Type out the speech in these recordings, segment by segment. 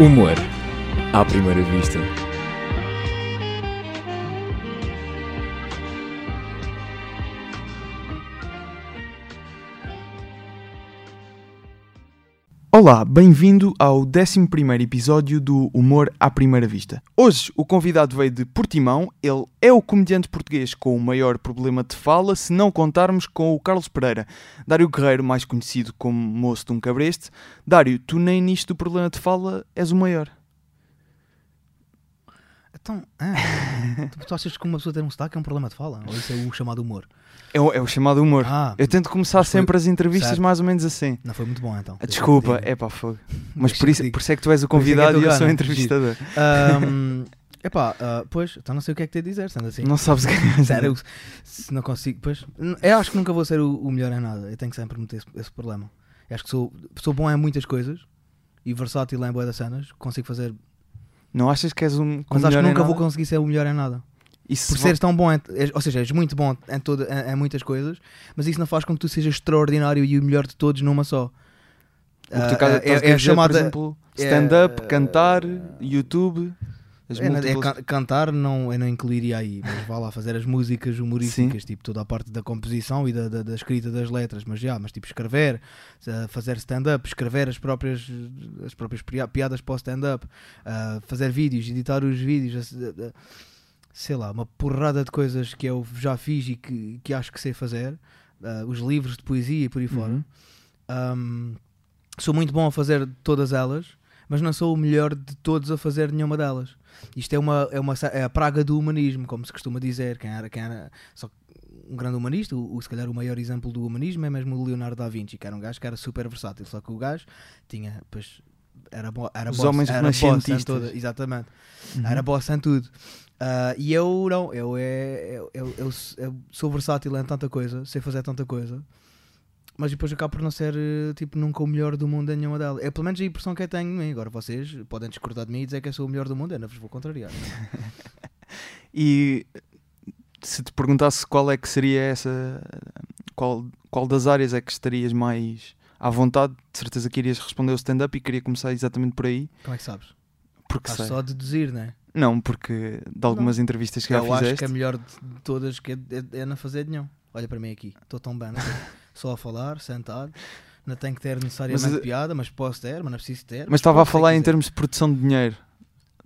Humor à primeira vista. Olá, bem-vindo ao 11 episódio do Humor à Primeira Vista. Hoje o convidado veio de Portimão, ele é o comediante português com o maior problema de fala, se não contarmos com o Carlos Pereira. Dário Guerreiro, mais conhecido como Moço de um Cabreste. Dário, tu nem nisto do problema de fala és o maior. Então, ah, tu, tu achas que uma pessoa ter um sotaque é um problema de fala? Ou isso é o chamado humor? É o, é o chamado humor. Ah, Eu tento começar Mas foi- sempre as entrevistas certo. mais ou menos assim. não foi muito bom então. Ah, Desculpa, é pá, fogo. Mas por isso, por isso é que tu és o é que é convidado e eu sou o entrevistador. Ahm, epá, ah, pois, então não sei o que é que te dizer, sendo assim. Não sabes o que é. Sério, se não consigo, pois, eu acho que nunca vou ser o, o melhor em nada. Eu tenho que sempre meter esse, esse problema. Eu acho que sou, sou bom em muitas coisas e versátil em boas das cenas. Consigo fazer, Não achas que és um. mas acho que nunca vou conseguir ser o melhor em nada. Se Por seres tão bom, em, ou seja, és muito bom em, toda, em, em muitas coisas, mas isso não faz com que tu sejas extraordinário e o melhor de todos numa só. o que tu Ah, acabas- é, é dizer, chamada. por exemplo, stand-up, é- cantar, YouTube. É, não- é cantar não, eu não incluiria aí, mas vá lá fazer as músicas humorísticas, tipo toda a parte da composição e da, da, da escrita das letras, mas já, mas tipo escrever, eh, fazer stand-up, escrever as próprias, as próprias pia- piadas para o stand-up, ah, fazer vídeos, editar os vídeos, eh, eh, sei lá, uma porrada de coisas que eu já fiz e que, que acho que sei fazer, ah, os livros de poesia e por aí fora. Uhum. Um, sou muito bom a fazer todas elas, mas não sou o melhor de todos a fazer nenhuma delas. Isto é, uma, é, uma, é a praga do humanismo, como se costuma dizer. Quem era, quem era só um grande humanista, o, o- se calhar o maior exemplo do humanismo é mesmo o Leonardo da Vinci, que era um gajo que era super versátil, só que o gajo tinha, pois, era, bo, era Os boss, homens era boss toda, exatamente. Uhum. Era boss em tudo. Ah, e eu não, eu, é, eu, eu, eu, eu sou versátil em tanta coisa, sei fazer tanta coisa, mas depois acabo por não ser eh, tipo nunca o melhor do mundo em nenhuma delas. É pelo menos a impressão que eu tenho mim. Agora vocês podem discordar de mim e dizer que eu sou o melhor do mundo, eu não vos vou contrariar. E se te perguntasse qual é que seria essa. Qual, qual das áreas é que estarias mais à vontade, de certeza que irias responder o stand-up e queria começar exatamente por aí. Como é que sabes? Porque Estás só a deduzir, não é? Não, porque de algumas entrevistas que já Eu acho fizeste. que a melhor de todas que é, é, é não fazer nenhum. Olha para mim aqui, estou tão bem, não só a falar, sentado. Não tenho que ter necessariamente Mas, eh, piada, mas posso ter, mas não preciso ter. Mas estava a falar em termos de produção de dinheiro,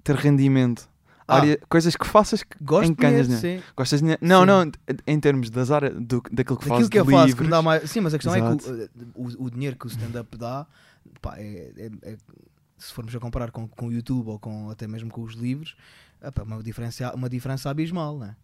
ter rendimento, Ah. área- coisas que faças que Gosto em dinheiro, dinheiro. sim. Gostas de dinheiro? Não, Sim. não, em termos das áreas, do, daquilo que fazes Daquilo que eu de faço, que livros. me dá mais. Sim, mas a questão é que Exato. o, o, o dinheiro que o stand-up dá, pá, é, é- é- se formos a comparar com, com o YouTube ou com, até mesmo com os livros, pá, uma, diferença, uma diferença abismal, né?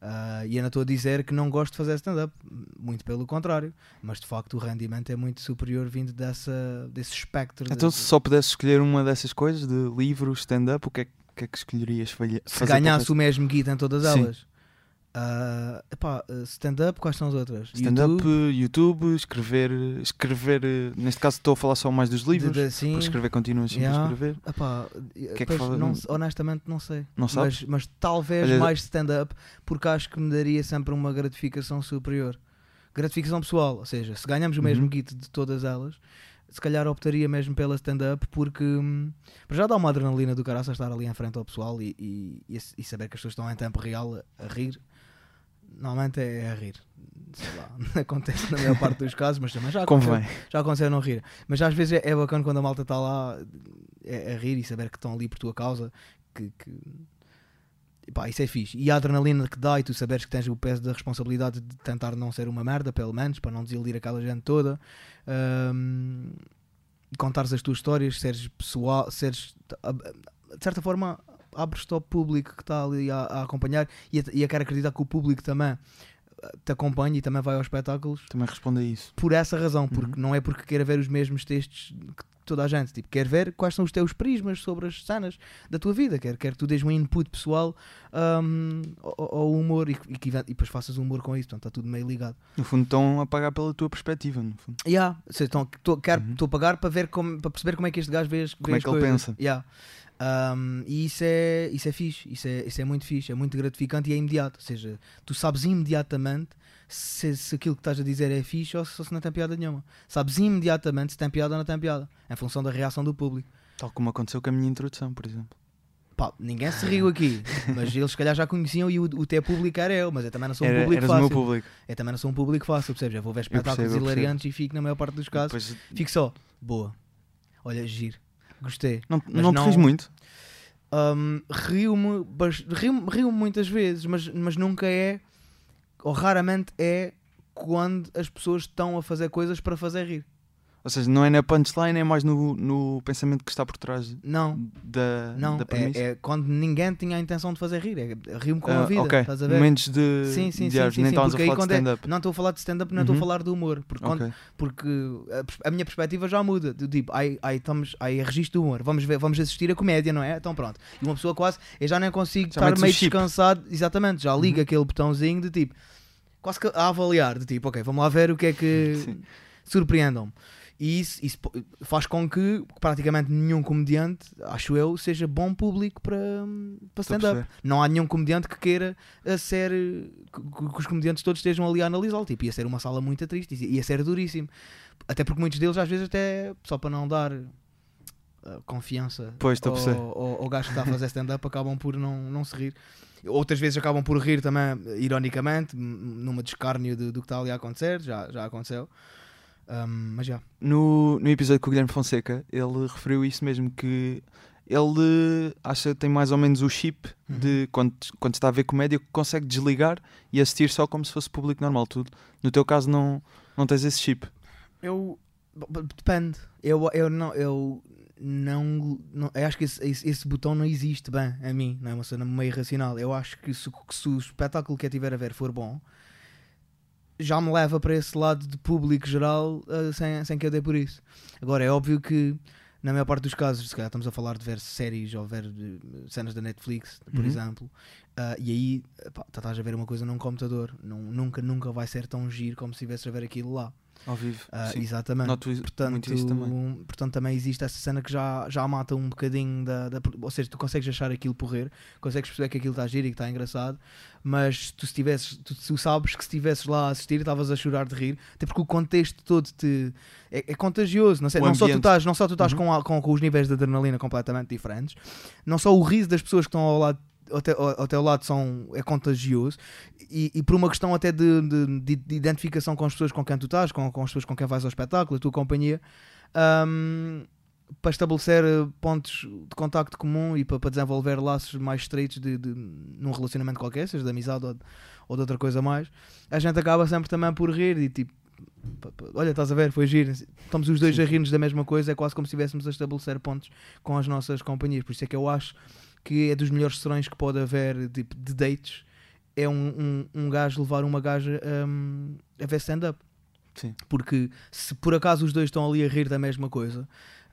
Ah, e eu não estou a dizer que não gosto de fazer stand-up, muito pelo contrário, mas de facto o rendimento é muito superior vindo dessa, desse espectro. Então, de- se só pudesses escolher uma dessas coisas, de livro, stand-up, o que é, que- é que escolherias falha- se ganhasse o mesmo guita em todas Sim. elas. Ah, epá, ah, stand-up, quais são as outras? Stand-up, YouTube, YouTube, escrever, escrever, eh, neste caso estou a falar só mais dos de- livros, de- sim. porque escrever continuas sempre Yeah. a escrever. Epá, que é que fala- não- honestamente não sei. Não sabes? Mas, mas talvez Olha- mais stand-up, porque acho que me daria sempre uma gratificação superior. Gratificação pessoal, ou seja, se ganhamos o mesmo Uhum. kit de todas elas, se calhar optaria mesmo pela stand-up, porque hum, já dá uma adrenalina do caraça estar ali em frente ao pessoal e, e, e- e saber que as pessoas estão em tempo real a, a rir. Normalmente é, a rir. Sei lá, acontece na maior parte dos casos, mas também já aconteceu, Convém. já aconteceu não rir. Mas às vezes é, é bacana quando a malta está lá é, a rir e saber que estão ali por tua causa. Que, que... pá, isso é fixe. E a adrenalina que dá e tu saberes que tens o peso da responsabilidade de tentar não ser uma merda, pelo menos, para não desiludir aquela gente toda. E contares as tuas histórias, seres pessoal, seres de certa forma abres-te ao público que está ali a, a acompanhar e e a querer acreditar que o público também eh, te acompanha e também vai aos espetáculos Também responde a isso. por essa razão, porque Uhum. não é porque queira ver os mesmos textos que toda a gente, tipo, quer ver quais são os teus prismas sobre as cenas da tua vida, quer, quer que tu dês um input pessoal hum, ao, ao humor e, e, que, e depois faças um humor com isso, portanto está tudo meio ligado. No fundo, estão a pagar pela tua perspectiva, no fundo. Yeah, ou seja, tô, quero, Uhum. estou a pagar para ver como, para perceber como é que este gajo vê, as- Como vê é que ele coisas. pensa. Yeah. Um, e isso é, isso é fixe, isso é, isso é muito fixe, é muito gratificante e é imediato. Ou seja, tu sabes imediatamente se, se aquilo que estás a dizer é fixe ou se, ou se não tem piada nenhuma. Sabes imediatamente se tem piada ou não tem piada, em função da reação do público. Tal como aconteceu com a minha introdução, por exemplo. Pá, ninguém se riu aqui, mas eles se calhar já conheciam e o, o teu público era eu, mas eu também não sou um Era, público o fácil. meu público. Eu também não sou um público fácil, percebes? Eu vou ver espetáculos hilariantes e fico na maior parte dos casos. Depois, Fico só, boa. Olha, giro. Gostei. não mas não te não- muito? Hum, rio-me rio-me rio muitas vezes, mas, mas nunca é, ou raramente é, quando as pessoas estão a fazer coisas para fazer rir. Ou seja, não é na punchline, é mais no, no pensamento que está por trás Não, da, não. da premissa. É, é quando ninguém tinha a intenção de fazer rir. É, rio-me com Ah, a vida. ok. Estás a ver? Momentos de, Sim, sim, de sim, sim, nem sim, porque aí falar de quando é-. Não estou a falar de stand-up, não estou Uhum. a falar de humor. Porque, quando- Ok. porque a, a minha perspectiva já muda. Do tipo, aí, aí estamos, aí é registro do humor. Vamos, ver, vamos assistir a comédia, não é? Então pronto. E uma pessoa quase, eu já nem consigo Já estar meio chip. descansado. Exatamente, já liga Uhum. aquele botãozinho de tipo, quase que a avaliar. De tipo, ok, vamos lá ver o que é que surpreendam-me. E isso, isso faz com que praticamente nenhum comediante, acho eu, seja bom público para, para Estou a stand-up. Não há nenhum comediante que queira a ser que, que os comediantes todos estejam ali a analisá-lo. Tipo, ia ser uma sala muito triste, ia ser duríssimo. Até porque muitos deles, às vezes, até só para não dar uh, confiança Pois, ao, ao, ao gajo que está a fazer stand-up, acabam por não, não se rir. Outras vezes acabam por rir também, ironicamente, numa descárnio do, do que está ali a acontecer. Já, já aconteceu. Um, mas já. No, no episódio com o Guilherme Fonseca, ele referiu isso mesmo, que ele acha que tem mais ou menos o chip Uhum. de quando, quando está a ver comédia, consegue desligar e assistir só como se fosse público normal. Tu, no teu caso, não, não tens esse chip. Eu. Depende. Eu, eu não. Eu não, não eu acho que esse, esse, esse botão não existe bem a mim, não é uma cena meio racional. Eu acho que se, o- que se o espetáculo que eu tiver a ver for bom, já me leva para esse lado de público geral eh, sem, sem que eu dê por isso. Agora, é óbvio que na maior parte dos casos, se calhar estamos a falar de ver séries ou ver eh, cenas da Netflix, por Uhum. exemplo, ah, e aí pá, tá- estás a ver uma coisa num computador, não, nunca, nunca vai ser tão giro como se estivesse a ver aquilo lá. Ao vivo. Sim. exatamente. Noto Portanto, muito isso também. portanto, também existe essa cena que já, já mata um bocadinho da, da- Ou seja, tu consegues achar aquilo porrer, consegues perceber que aquilo está giro e que está engraçado, mas tu, se tivesses, tu, tu sabes que se estivesses lá a assistir estavas a chorar de rir, até porque o contexto todo te, é, é contagioso. Não, sei, O não só tu estás, não só tu estás Uhum. com, a- com, com os níveis de adrenalina completamente diferentes, não só o riso das pessoas que estão ao lado. Ao teu, ao teu lado são, é contagioso. E, e por uma questão até de, de- de- de identificação com as pessoas com quem tu estás, com, com as pessoas com quem vais ao espetáculo, a tua companhia, hum, para estabelecer pontos de contacto comum e para, para desenvolver laços mais estreitos de, de- num relacionamento qualquer, seja de amizade ou de, ou de outra coisa mais, a gente acaba sempre também por rir e tipo, olha, estás a ver, foi giro, estamos os dois Sim. a rir-nos da mesma coisa, é quase como se estivéssemos a estabelecer pontos com as nossas companhias, por isso é que eu acho que é dos melhores serões que pode haver tipo, de dates é um, um, um gajo levar uma gaja hum, a ver stand-up. Sim. Porque se por acaso os dois estão ali a rir da mesma coisa,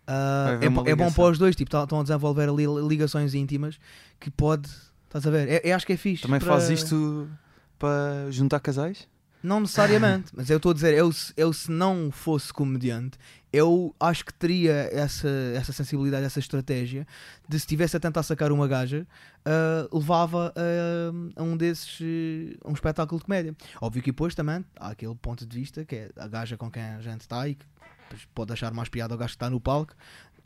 haver é, é bom para os dois, tipo, tá- estão a desenvolver ali ligações íntimas que pode. Estás a ver? É- Eu, acho que é fixe. Também para- faz isto para juntar casais? Não necessariamente, mas eu estou a dizer, eu, se- eu se não fosse comediante, eu acho que teria essa, essa sensibilidade, essa estratégia de se estivesse a tentar sacar uma gaja, ah, levava a, a um desses, a um espetáculo de comédia. Óbvio que depois também há aquele ponto de vista que é a gaja com quem a gente está e que pode achar mais piada ao gajo que está no palco.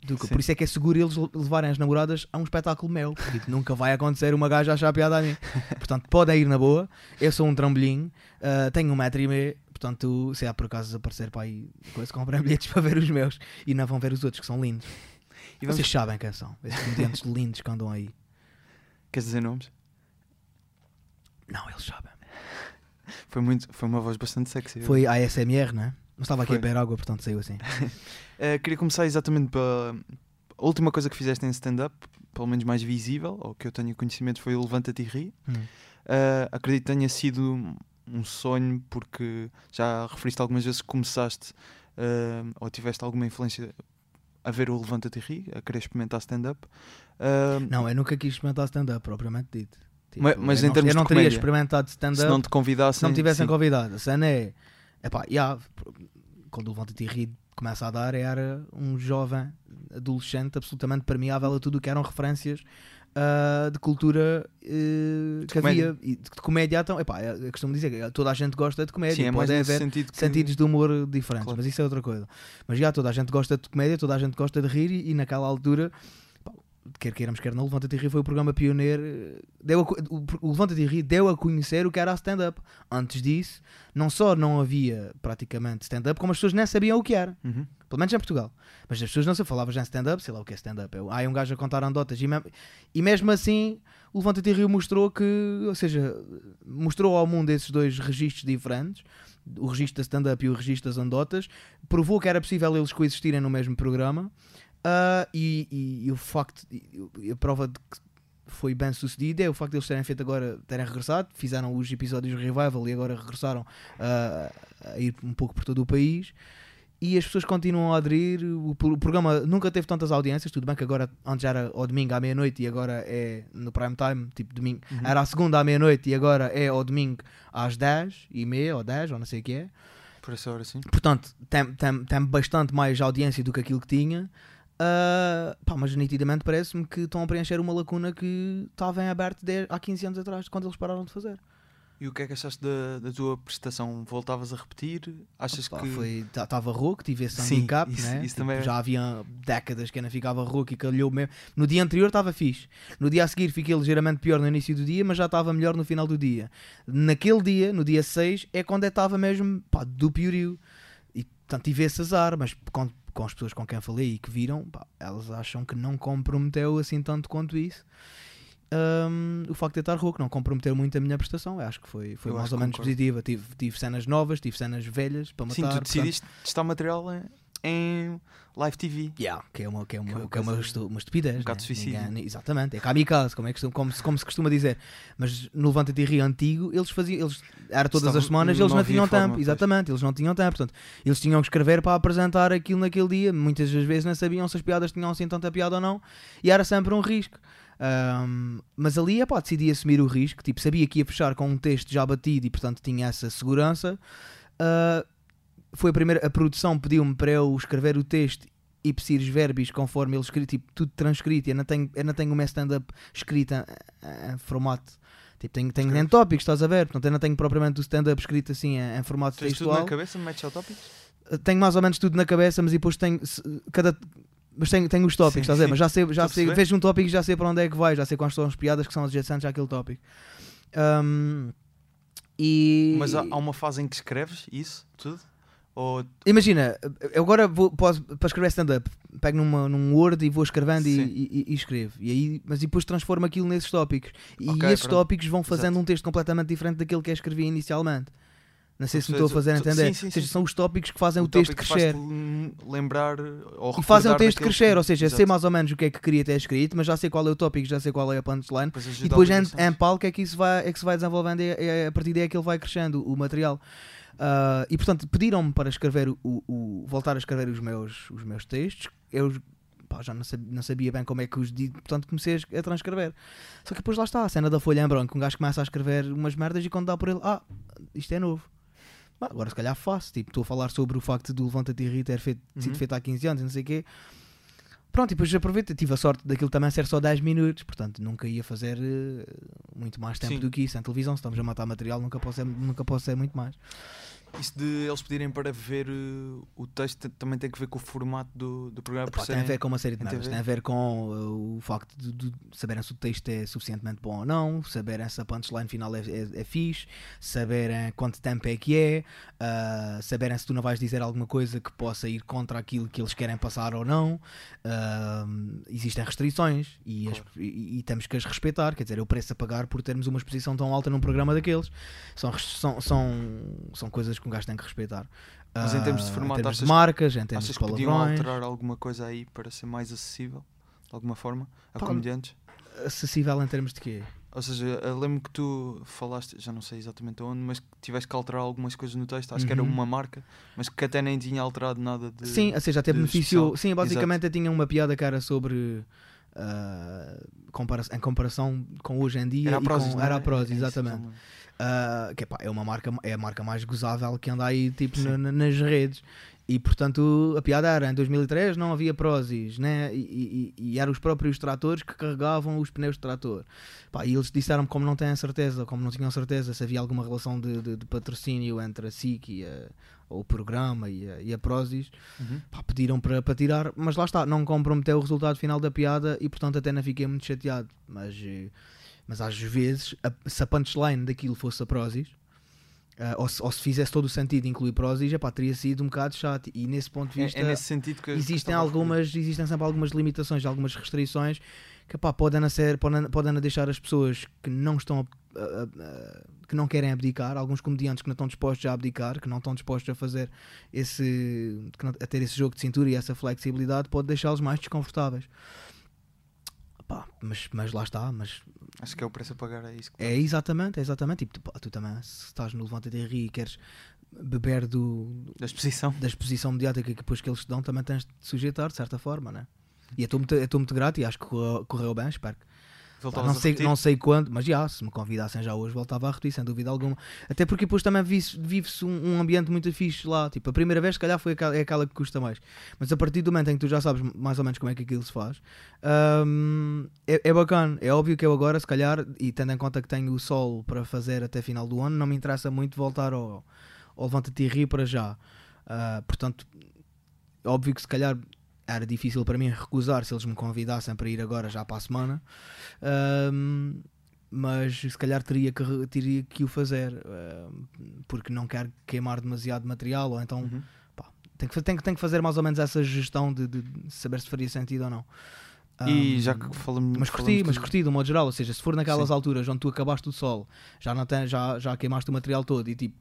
Do que- Sim. por isso é que é seguro eles le- levarem as namoradas a um espetáculo meu, porque nunca vai acontecer uma gaja achar piada a mim. Portanto, podem ir na boa. Eu sou um trambolim, ah, tenho um metro e meio, portanto, se há por acaso aparecer para aí, coisa, comprem bilhetes para ver os meus e não vão ver os outros que são lindos. E vamos... Vocês sabem quem são, esses comediantes lindos que andam aí. Queres dizer nomes? Não, eles sabem. Foi, muito, foi uma voz bastante sexy. Foi a ASMR, não é? Não estava aqui Foi. a beber água, portanto saiu assim. Eh, queria começar exatamente pela a última coisa que fizeste em stand-up, pelo menos mais visível, ou que eu tenho conhecimento, foi o Levanta-te e Ri. Hum. Eh, acredito que tenha sido um sonho, porque já referiste algumas vezes que começaste eh, ou tiveste alguma influência a ver o Levanta-te e Ri, a querer experimentar stand-up. Eh, Não, eu nunca quis experimentar stand-up, propriamente dito. Tipo, Mas- mas eu em não, termos eu não teria comédia, experimentado se stand-up não te convidassem. se não me tivessem sim. convidado. A cena é. Epá, yeah, quando o Levanta-te e Ri começa a dar, era um jovem adolescente absolutamente permeável a tudo o que eram referências ah, de cultura eh, que comédia. havia. E de, de comédia, então, epá, eu costumo dizer que toda a gente gosta de comédia. Sim, é pode haver sentido que... sentidos de humor diferentes, Claro. mas isso é outra coisa. Mas já toda a gente gosta de comédia, toda a gente gosta de rir e, e naquela altura, quer queiramos, quer não, Levanta-te e Ri foi o programa pioneiro. eh, Deu a o, o Levanta-te e Ri deu a conhecer o que era a stand-up. Antes disso, não só não havia praticamente stand-up, como as pessoas nem sabiam o que era. Uhum. Pelo menos em Portugal. Mas as pessoas não se falavam já em stand-up, sei lá o que é stand-up. É, ah, é um gajo a contar andotas. E, mem- e mesmo assim, o Levanta-te e Rio mostrou que, ou seja, mostrou ao mundo esses dois registros diferentes, o registro da stand-up e o registro das andotas, provou que era possível eles coexistirem no mesmo programa. Ah, e, e- e o facto, e- a prova de que foi bem sucedido é o facto de eles terem feito agora, terem regressado, fizeram os episódios Revival e agora regressaram ah, a ir um pouco por todo o país e as pessoas continuam a aderir. O, pro- o programa nunca teve tantas audiências. Tudo bem que agora, antes era ao domingo à meia-noite e agora é no prime time, tipo domingo. Uhum. Era à segunda à meia-noite e agora é ao domingo às 10 e meia ou 10 ou não sei o que é. Por essa hora, sim. Portanto, tem, tem, tem bastante mais audiência do que aquilo que tinha. Ah, pá, mas nitidamente parece-me que estão a preencher uma lacuna que estava em aberto há 15 anos atrás, quando eles pararam de fazer. E o que é que achaste da, da tua prestação? Voltavas a repetir? Achas Pá, que... Estava rouco, tive esse Sim, handicap, isso- né? isso Tipo, também é- já havia décadas que ainda ficava rouco e calhou mesmo. No dia anterior estava fixe. No dia a seguir fiquei ligeiramente pior no início do dia, mas já estava melhor no final do dia. Naquele dia, no dia 6, é quando eu estava mesmo pá, do piorio. Portanto tive esse azar, mas com, com as pessoas com quem falei e que viram, pá, elas acham que não comprometeu assim tanto quanto isso. Hum, o facto de eu estar rouco não comprometeu muito a minha prestação. Eu acho que foi, foi Eu mais ou menos concordo. positiva. Tive, tive cenas novas, tive cenas velhas para matar. Sim, tu portanto- decidiste testar material em, em live TV. Yeah, que é uma, que é uma, Que é uma que é uma, coisa- estu- uma estupidez. um bocado né? de suicídio. Ninguém- exatamente, é kamikaze, como, é que, como, se, como se costuma dizer. Mas no Levanta-te e Rio antigo, eles faziam, eles, era todas Estavam- as semanas, não eles não tinham tempo. pois. Exatamente, eles não tinham tempo. Portanto, eles tinham que escrever para apresentar aquilo naquele dia. Muitas das vezes não sabiam se as piadas tinham assim tanta piada ou não. E era sempre um risco. Ahm, mas ali, epá, decidi assumir o risco. Tipo, sabia que ia fechar com um texto já batido e, portanto, tinha essa segurança. Ah, foi a primeira, a produção pediu-me para eu escrever o texto e os verbos conforme ele escrito, tipo, tudo transcrito. Eu não tenho, eu não tenho uma stand-up escrita em, formato. Tipo, tenho, tenho em tópicos, estás a ver? Portanto, eu não tenho propriamente o stand-up escrito assim em, formato Tens tudo textual. na cabeça, metes ao tópico? Tenho mais ou menos tudo na cabeça, mas depois tenho cada. Mas tenho, tenho os tópicos, Sim, estás a ver? Mas já sei, já sei vejo um tópico e já sei para onde é que vai, já sei quais são as piadas que são adjacentes àquele tópico. Ahm, e Mas há, há uma fase em que escreves isso, tudo? Ou Imagina, eu agora vou, posso, para escrever stand-up, pego numa, num Word e vou escrevendo e, e- e escrevo. E aí, mas depois transformo aquilo nesses tópicos. E Ok, esses pronto. tópicos vão fazendo Exato. um texto completamente diferente daquele que eu escrevi inicialmente. Não sei se me Ou estou a fazer entender. sim, sim, ou seja, sim, são os tópicos que fazem o, tópico texto crescer. lem- lembrar ou E fazem o texto crescer, que- ou seja, eu sei Exato. mais ou menos o que é que queria ter escrito, mas já sei qual é o tópico, já sei qual é a punchline. Depois E depois a em, ligações. em palco é que isso vai, é que se vai desenvolvendo e é, é a partir daí é que ele vai crescendo o material. Ah, e portanto pediram-me para escrever o, o- voltar a escrever os meus, os meus textos. Eu pá, já não sabia, não sabia bem como é que os di, portanto comecei a transcrever. Só que depois lá está, a cena da folha em branco, um gajo começa a escrever umas merdas e quando dá por ele, ah, isto é novo. Bah, agora se calhar faço, tipo, estou a falar sobre o facto do Levanta-te e Ri ter feito, sido Uhum. feito há 15 anos e não sei o quê. Pronto, e depois aproveito, tive a sorte daquilo também ser só 10 minutos, portanto nunca ia fazer eh, muito mais tempo Sim. do que isso. Em televisão, se estamos a matar material, nunca posso ser, nunca posso ser muito mais. Isso de eles pedirem para ver uh, o texto também tem que ver com o formato do, do programa. por Epá, tem a ver com uma série de merdas. Tem a ver com uh, o facto de, de saberem se o texto é suficientemente bom ou não, saberem se a punchline final é, é, é fixe, saberem quanto tempo é que é, uh, saberem se tu não vais dizer alguma coisa que possa ir contra aquilo que eles querem passar ou não. Existem restrições e, as- Claro. e- e temos que as respeitar. Quer dizer, é o preço a pagar por termos uma exposição tão alta num programa daqueles. São, são, são, são coisas que um gajo tem que respeitar. Mas em termos de Ah, formato, em termos de marcas, em termos de que podiam palavrões. alterar alguma coisa aí para ser mais acessível? De alguma forma? A Pá, comediantes? acessível em termos de quê? Ou seja, lembro que tu falaste, já não sei exatamente onde, mas que tiveste que alterar algumas coisas no texto. Acho que era Uhum. uma marca, mas que até nem tinha alterado nada de. Sim, ou seja, até beneficiou. Sim, basicamente eu tinha uma piada que era sobre. ah, compara- em comparação com hoje em dia Era a Prozis, com, não era a É exatamente exatamente. Ah, que epá, é uma marca é a marca mais gozável que anda aí tipo na- nas redes E portanto a piada era em 2003 não havia Prozis, né? E, e, e eram os próprios tratores que carregavam os pneus de trator. Pá, e eles disseram como não têm certeza, como não tinham certeza se havia alguma relação de, de, de patrocínio entre a SIC e a, o programa e a, e a Prozis, Uhum. pá, pediram para, para tirar, mas lá está, não comprometeu o resultado final da piada e portanto até não fiquei muito chateado. Mas, eh, mas às vezes, a- se a punchline daquilo fosse a Prozis, ah, ou, se, ou se fizesse todo o sentido incluir Prozis, epá, teria sido um bocado chato. E nesse ponto de É, vista, é nesse sentido que existem algumas existem sempre algumas limitações algumas restrições que pá, podem ser podem, podem deixar as pessoas que não estão a- a- a- que não querem abdicar alguns comediantes que não estão dispostos a abdicar que não estão dispostos a fazer esse não- a ter esse jogo de cintura e essa flexibilidade pode deixá-los mais desconfortáveis Pá, mas, mas lá está mas Acho que é o preço a pagar, é isso é exatamente é exatamente tipo, tu, tu também se estás no Levanta de Rir e queres beber do, da exposição. da exposição mediática que depois que eles te dão, também tens de sujeitar, de certa forma, né? E eu estou muito, eu estou muito grato e acho que correu, correu bem, espero que. Pá, não, sei, não sei quando, mas já, se me convidassem já hoje, voltava a repetir, sem dúvida alguma. Até porque depois também vive-se um, um ambiente muito fixe lá. Tipo, a primeira vez, se calhar, foi aquela, é aquela que custa mais. Mas a partir do momento em que tu já sabes mais ou menos como é que aquilo se faz, hum, é, é bacana. É óbvio que eu agora, se calhar, e tendo em conta que tenho o solo para fazer até final do ano, não me interessa muito voltar ao, ao Levanta-te e Ri para já. Ah, portanto, óbvio que se calhar era difícil para mim recusar se eles me convidassem para ir agora já para a semana. Ahm, mas se calhar teria que, teria que o fazer porque não quero queimar demasiado material ou então Uhum. tem que, fa- tem, que, tem que fazer mais ou menos essa gestão de, de saber se faria sentido ou não. E Ahm, já que falamos. mas curti, falamos mas de- curti, de um modo geral. Ou seja, se for naquelas Sim. alturas onde tu acabaste o solo, já, não tem, já, já queimaste o material todo e tipo,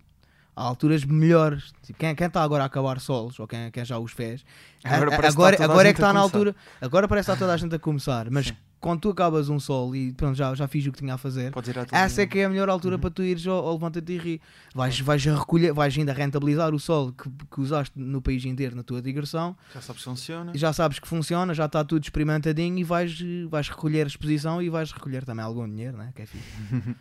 há alturas melhores. Tipo, quem está agora a acabar solos, ou quem, quem já os fez, Agora a- que agora, agora é que está na começar. altura. Agora parece que está toda a gente a começar. Mas Sim. Quando tu acabas um solo e pronto, já, já fiz o que tinha a fazer. Essa é que é a melhor altura Uhum. para tu ires ao, ao Levanta-te e Ri. Vais, vais, a recolher, vais ainda rentabilizar o solo que, que usaste no país inteiro na tua digressão Já sabes que funciona. já sabes que funciona, já está tudo experimentadinho e vais, vais recolher a exposição e vais recolher também algum dinheiro, né? que é fixe.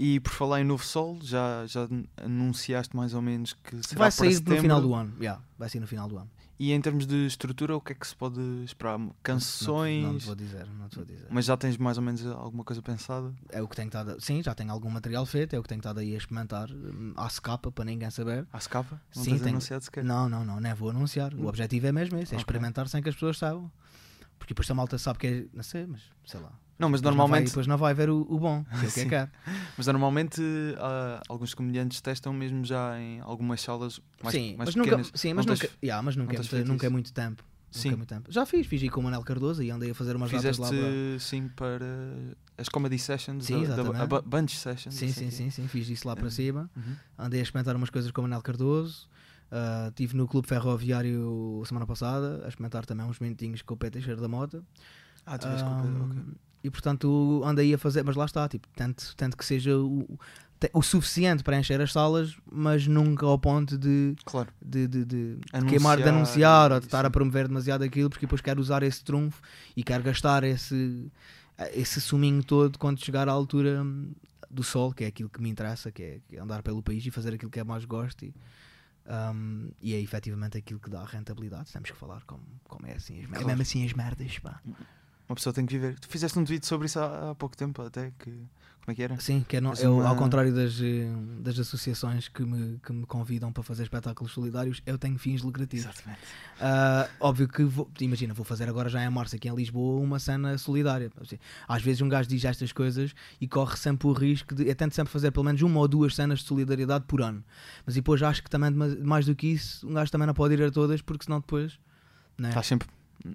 E por falar em novo sol, já, já anunciaste mais ou menos que será Vai sair setembro. no final do ano. Yeah, vai sair no final do ano. E em termos de estrutura, o que é que se pode esperar? Canções? Não, não te vou dizer, não te vou dizer. Mas já tens mais ou menos alguma coisa pensada? É o que tenho estado. Sim, já tenho algum material feito, é o que tenho estado aí a experimentar hum, à secapa para ninguém saber. À escapa? Não Sim, tenho- anunciado sequer? Não, não, não, não é vou anunciar. O Hum. objetivo é mesmo esse, é Ok. experimentar sem que as pessoas saibam. Porque depois a malta sabe que é. Não sei, mas sei lá. Não, mas normalmente, depois não vai ver o, o bom, que é o que é é. mas normalmente ah, alguns comediantes testam mesmo já em algumas salas mais, sim, mais mas nunca, pequenas. sim, mas Não nunca, yeah, mas nunca, é nunca é muito tempo. Nunca Sim. é muito tempo. Já fiz, fiz com o Manel Cardoso e andei a fazer umas datas Fizeste lá para... sim para as comedy sessions, Sim, da- da- a bu- bunch sessions. Sim, assim sim, sim, sim, fiz isso lá para Uhum. cima. Uhum. Andei a experimentar umas coisas com o Manel Cardoso. Ah, Estive no Clube Ferroviário semana passada a experimentar também uns minutinhos com o Pé Teixeira da Mota. Ah, tu vês que o- ok. E portanto andei a fazer, mas lá está, tipo, tanto, tanto que seja o, o- te- o suficiente para encher as salas, mas nunca ao ponto de, Claro. de, de, de- de queimar, de anunciar ou de estar a promover demasiado aquilo, porque depois quero usar esse trunfo e quero gastar esse, esse suminho todo quando chegar à altura do sol, que é aquilo que me interessa, que é, é andar pelo país e fazer aquilo que eu mais gosto. E, hum, e é efetivamente aquilo que dá rentabilidade. Temos que falar como, como é assim, as, Claro. é mesmo assim as merdas. Pá. Uma pessoa tem que viver. Tu fizeste um tweet sobre isso há, há pouco tempo, até que. Como é que era? Sim, que é, no- És é uma- ao contrário das, eh, das associações que me, que me convidam para fazer espetáculos solidários, eu tenho fins lucrativos. Exatamente. Ah, óbvio que vou, imagina, vou fazer agora já em março aqui em Lisboa uma cena solidária. Assim, Às vezes um gajo diz estas coisas e corre sempre o risco de. Eu tento sempre fazer pelo menos uma ou duas cenas de solidariedade por ano. Mas depois acho que também, mais do que isso, um gajo também não pode ir a todas porque senão depois. Né? Estás sempre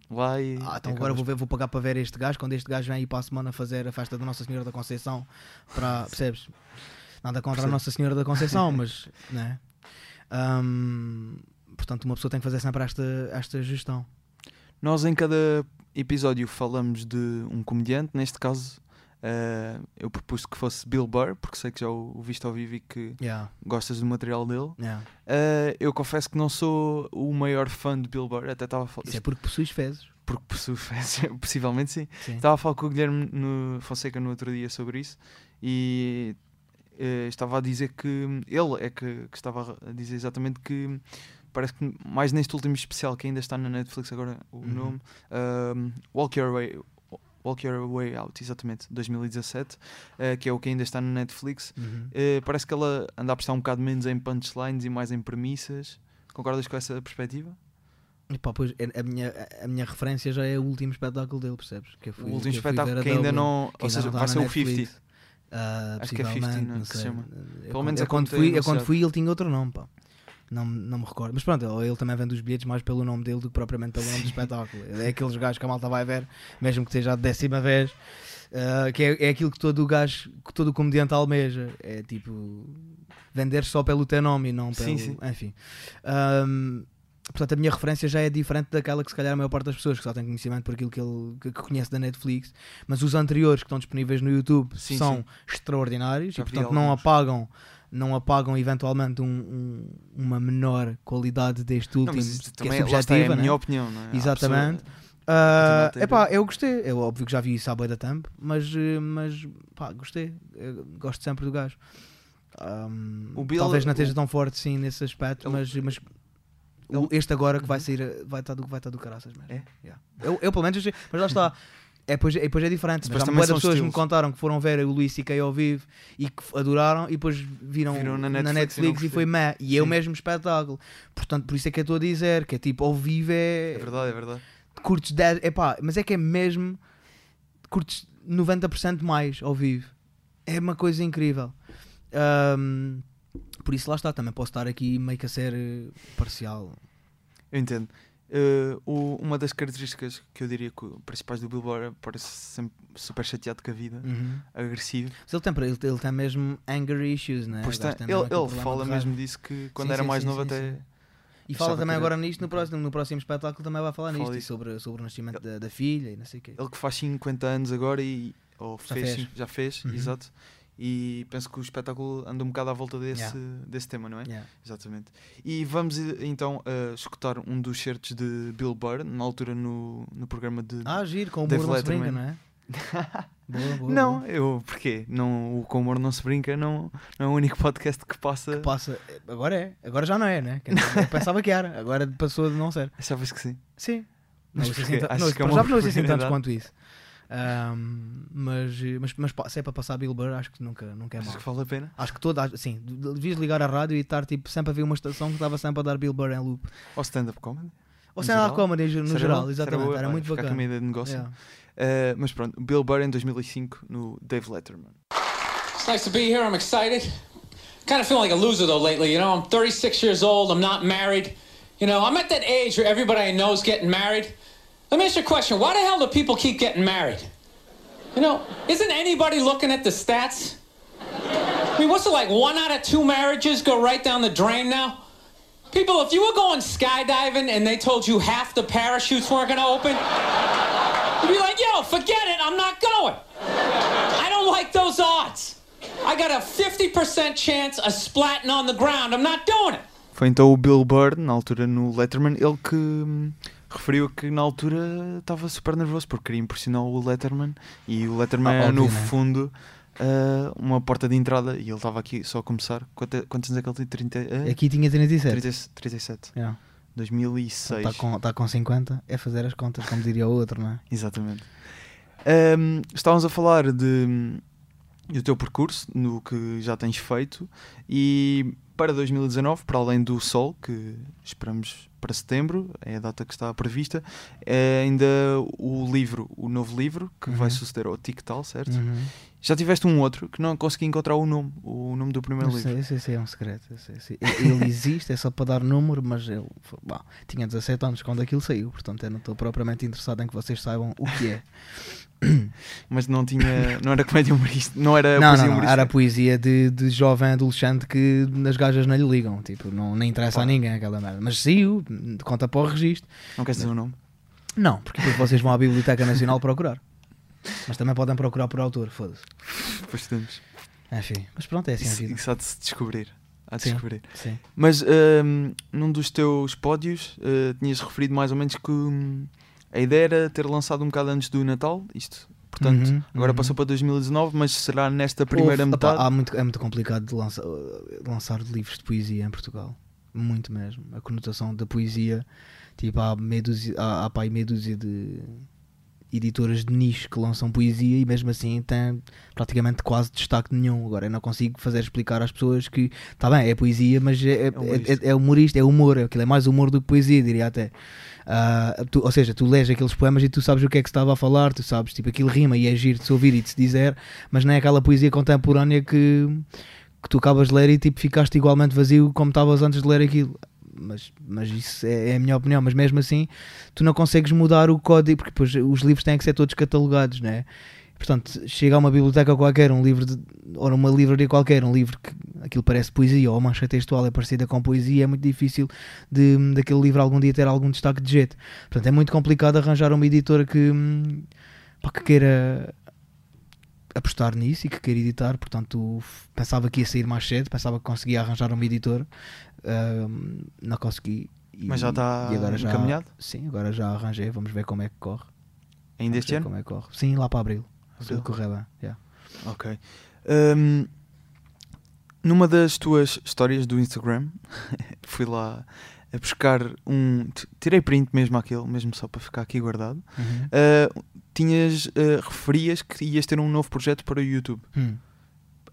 lá e. Ah, então e agora vou, ver, vou pagar para ver este gajo. Quando este gajo vem aí para a semana fazer a festa da Nossa Senhora da Conceição, para, percebes? Nada contra a Percebo. Nossa Senhora da Conceição, mas né? Ahm, portanto, uma pessoa tem que fazer sempre esta, esta gestão. Nós em cada episódio falamos de um comediante, neste caso eh, eu propus que fosse Bill Burr, porque sei que já o, o viste ao vivo e que Yeah, gostas do material dele. yeah. Eh, eu confesso que não sou o maior fã de Bill Burr, até estava a falar. Isso é porque possuis fezes. Porque possuo fãs, possivelmente sim. Estava a falar com o Guilherme no Fonseca no outro dia sobre isso e eh, estava a dizer que ele é que, que estava a dizer exatamente que parece que mais neste último especial que ainda está na Netflix agora o Uhum. nome, um, Walk Your Way. Walk Your Way Out, exatamente, 2017, eh, que é o que ainda está na Netflix. Uhum. Eh, parece que ela anda a prestar um bocado menos em punchlines e mais em premissas. Concordas com essa perspectiva? E pá, pois, é- a, minha, a minha referência já é o último espetáculo dele, percebes? Que eu fui- o último que eu espetáculo que ainda não. que Ou ainda seja, não está vai ser o Netflix. 50. Ah, Acho que é 50, possivelmente, não que se chama. Eu Pelo menos eu é quando fui, eu quando fui ele tinha outro nome, pá. Não, não me recordo. Mas pronto, ele também vende os bilhetes mais pelo nome dele do que propriamente pelo nome do espetáculo. É aqueles gajos que a malta vai ver, mesmo que seja a décima vez, ah, que é, é aquilo que todo o gajo, que todo o comediante almeja. É tipo vender só pelo teu nome e não pelo. Sim, sim. Enfim. Ahm, portanto, a minha referência já é diferente daquela que se calhar a maior parte das pessoas que só tem conhecimento por aquilo que ele que, que conhece da Netflix, mas os anteriores que estão disponíveis no YouTube Sim, são extraordinários Já e portanto não apagam não apagam eventualmente um- um- uma menor qualidade deste Não, último isso que é é subjetiva, a né? minha opinião, não é? Exatamente. a ter- epá, eu gostei. É óbvio que já vi isso à boia da Thumb, mas, eh, mas pá, gostei. Eu gosto sempre do gajo. O Bill- talvez não esteja o- tão forte sim nesse aspecto, Ele- mas, mas ele- este agora que vai sair eh, vai estar do, vai estar do caraças mesmo. É? Yeah. Eu, eu pelo menos mas lá está. É, pois, é, depois é diferente. Depois também pessoas que me estilos. contaram que foram ver o Luís C.K. ao vivo e que adoraram e depois viram, Viram na na Netflix Netflix, e e foi meh. E é o mesmo espetáculo. Portanto, por isso é que eu estou a dizer que é tipo, ao vivo é É verdade, é verdade. curtes 10, epá, mas é que é mesmo curtes 90% mais ao vivo. É uma coisa incrível. Ahm, por isso lá está, também posso estar aqui meio que a ser eh, parcial. Eu entendo. Eh, o- uma das características que eu diria que o- principais do Billboard é parece sempre super chateado com a vida, Uhum. agressivo. Mas ele tem, ele, ele tem mesmo anger issues, né? Pois tem- ele ele fala mesmo disso que quando Sim, era sim, mais sim, novo até. E fala também agora nisto no próximo, no próximo espetáculo também vai falar Fala nisto sobre, sobre o nascimento da, da filha e não sei o quê. Ele que faz 50 anos agora e. Ou Já fez, fez. já fez, Uhum. exato. E penso que o espetáculo anda um bocado à volta desse, Yeah. desse tema, não é? Yeah. Exatamente. E vamos eh, então eh, escutar um dos certos de Bill Burr, na altura no, no programa de. Ah, giro, com o Dave humor não se brinca, não é? Boa, boa, não, boa. eu. Porquê? Não, o Com Humor Não Se Brinca não, não é o único podcast que passa. Passa, agora é, agora já não é, né? Eu pensava que era, agora passou de não ser. Achavas que sim? Sim. Mas não, assim, não, que é uma já não assim oportunidade? quanto isso. Ahm, mas, mas, mas se é para passar Bill Burr, acho que nunca, nunca é Achas mau. que vale a pena? Acho que toda, assim, de- devias ligar a rádio e estar tipo, sempre a ver uma estação que estava sempre a dar Bill Burr em loop. Ou stand-up comedy? Ou No stand up geral? comedy no era geral, exatamente, boa? era, muito com bacana. ideia de negócio. Yeah. Eh, mas pronto, Bill Burr em 2005 no Dave Letterman. It's nice to be here. I'm excited. Kind of feeling like a loser though lately. You know, I'm 36 years old. I'm not married. You know, I'm at that age where everybody I know is getting married. Let me ask you a question. Why the hell do people keep getting married? You know, isn't anybody looking at the stats? I mean, what's it like? One out of two marriages go right down the drain now? People, if you were going skydiving and they told you half the parachutes weren't going to open, you'd be like, yo, forget it. I'm not going. I don't like those odds. I got a 50% chance of splatting on the ground. I'm not doing it. Foi então o Bill Burr, na altura no Letterman, ele que referiu que na altura estava super nervoso porque queria impressionar o Letterman e o Letterman Ah, é no né? fundo ah, uma porta de entrada e ele estava aqui só a começar. Quanto- Quantos anos é que ele tem? 30, ah? Aqui tinha 37. 30 37. Yeah. 2006. Está com, tá com 50, é fazer as contas, como diria o outro, não é? Exatamente. Ahm, estávamos a falar de, do teu percurso, no que já tens feito, e para 2019, para além do Sol, que esperamos para setembro, é a data que está prevista, é ainda o livro, o novo livro, que vai Uhum. suceder ao TikTok, certo? Uhum. Já tiveste um outro que não consegui encontrar o nome, o nome do primeiro livro. sei, esse, esse é um segredo. esse- esse- Ele existe, é só para dar número, mas ele foi- bom, tinha 17 anos quando aquilo saiu, portanto eu não estou propriamente interessado em que vocês saibam o que é. Mas não tinha, não era comédia humorista, não era não, poesia não, não, humorística. era poesia de, de jovem adolescente que as gajas não lhe ligam, tipo, não, nem interessa Pá. a ninguém aquela merda. Mas saiu, conta para o registro. Não queres dizer o nome? Não, porque depois vocês vão à Biblioteca Nacional procurar. Mas também podem procurar por autor, foda-se. Depois temos. Enfim, mas pronto, é assim a Isso, vida. isso há de se descobrir. Há de Sim. descobrir. Sim. Mas hum, num dos teus pódios uh, tinhas referido mais ou menos que hum, a ideia era ter lançado um bocado antes do Natal, isto. Portanto, Uhum, agora uhum. passou para 2019, mas será nesta primeira metade? há muito, é muito complicado de lançar, de lançar livros de poesia em Portugal. muito mesmo. A conotação da poesia, tipo, há meia dúzia, há, há pá, meia dúzia de editoras de nicho que lançam poesia e mesmo assim tem praticamente quase destaque nenhum. Agora eu não consigo fazer explicar às pessoas que está bem, é poesia, mas é, é, humorista. é, é humorista, é humor, aquilo é mais humor do que poesia, diria até. Ah, tu- ou seja, tu lês aqueles poemas e tu sabes o que é que se estava a falar, tu sabes, tipo, aquilo rima e é giro de se ouvir e de se dizer, mas não é aquela poesia contemporânea que, que tu acabas de ler e tipo ficaste igualmente vazio como estavas antes de ler aquilo. Mas, mas isso é, é a minha opinião, mas mesmo assim tu não consegues mudar o código, porque depois os livros têm que ser todos catalogados, né? Portanto, chega a uma biblioteca qualquer, um livro de, ou numa livraria qualquer, um livro que aquilo parece poesia ou a mancha textual é parecida com poesia, é muito difícil de daquele livro algum dia ter algum destaque de jeito. Portanto, é muito complicado arranjar uma editora que, hum, pá, que queira apostar nisso e que queira editar. Portanto, pensava que ia sair mais cedo, pensava que conseguia arranjar uma editora, hum, não consegui. E- Mas já está encaminhado? Sim, agora já arranjei, vamos ver como é que corre. Ainda este ano? Como é que corre. Sim, lá para abril. Se Abril. correr bem. yeah. Ok. Hum, numa das tuas histórias do Instagram, fui lá a buscar um. Tirei print mesmo aquele, mesmo só para ficar aqui guardado. Uhum. Uh, tinhas. uh, referias que ias ter um novo projeto para o YouTube Hum,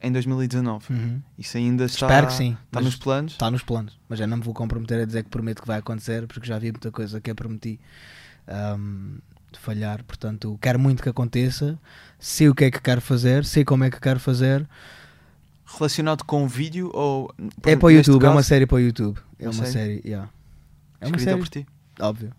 em 2019. uhum. Isso ainda está. Espero que sim. Está mas nos planos? Está nos planos. Mas já não me vou comprometer a dizer que prometo que vai acontecer, porque já vi muita coisa que eu prometi de falhar. Portanto, quero muito que aconteça. Sei o que é que quero fazer, sei como é que quero fazer. Relacionado com vídeo ou. É para o YouTube, é uma caso, série para o YouTube. É Uma uma série? série, yeah. É uma escrita série, por ti. óbvio.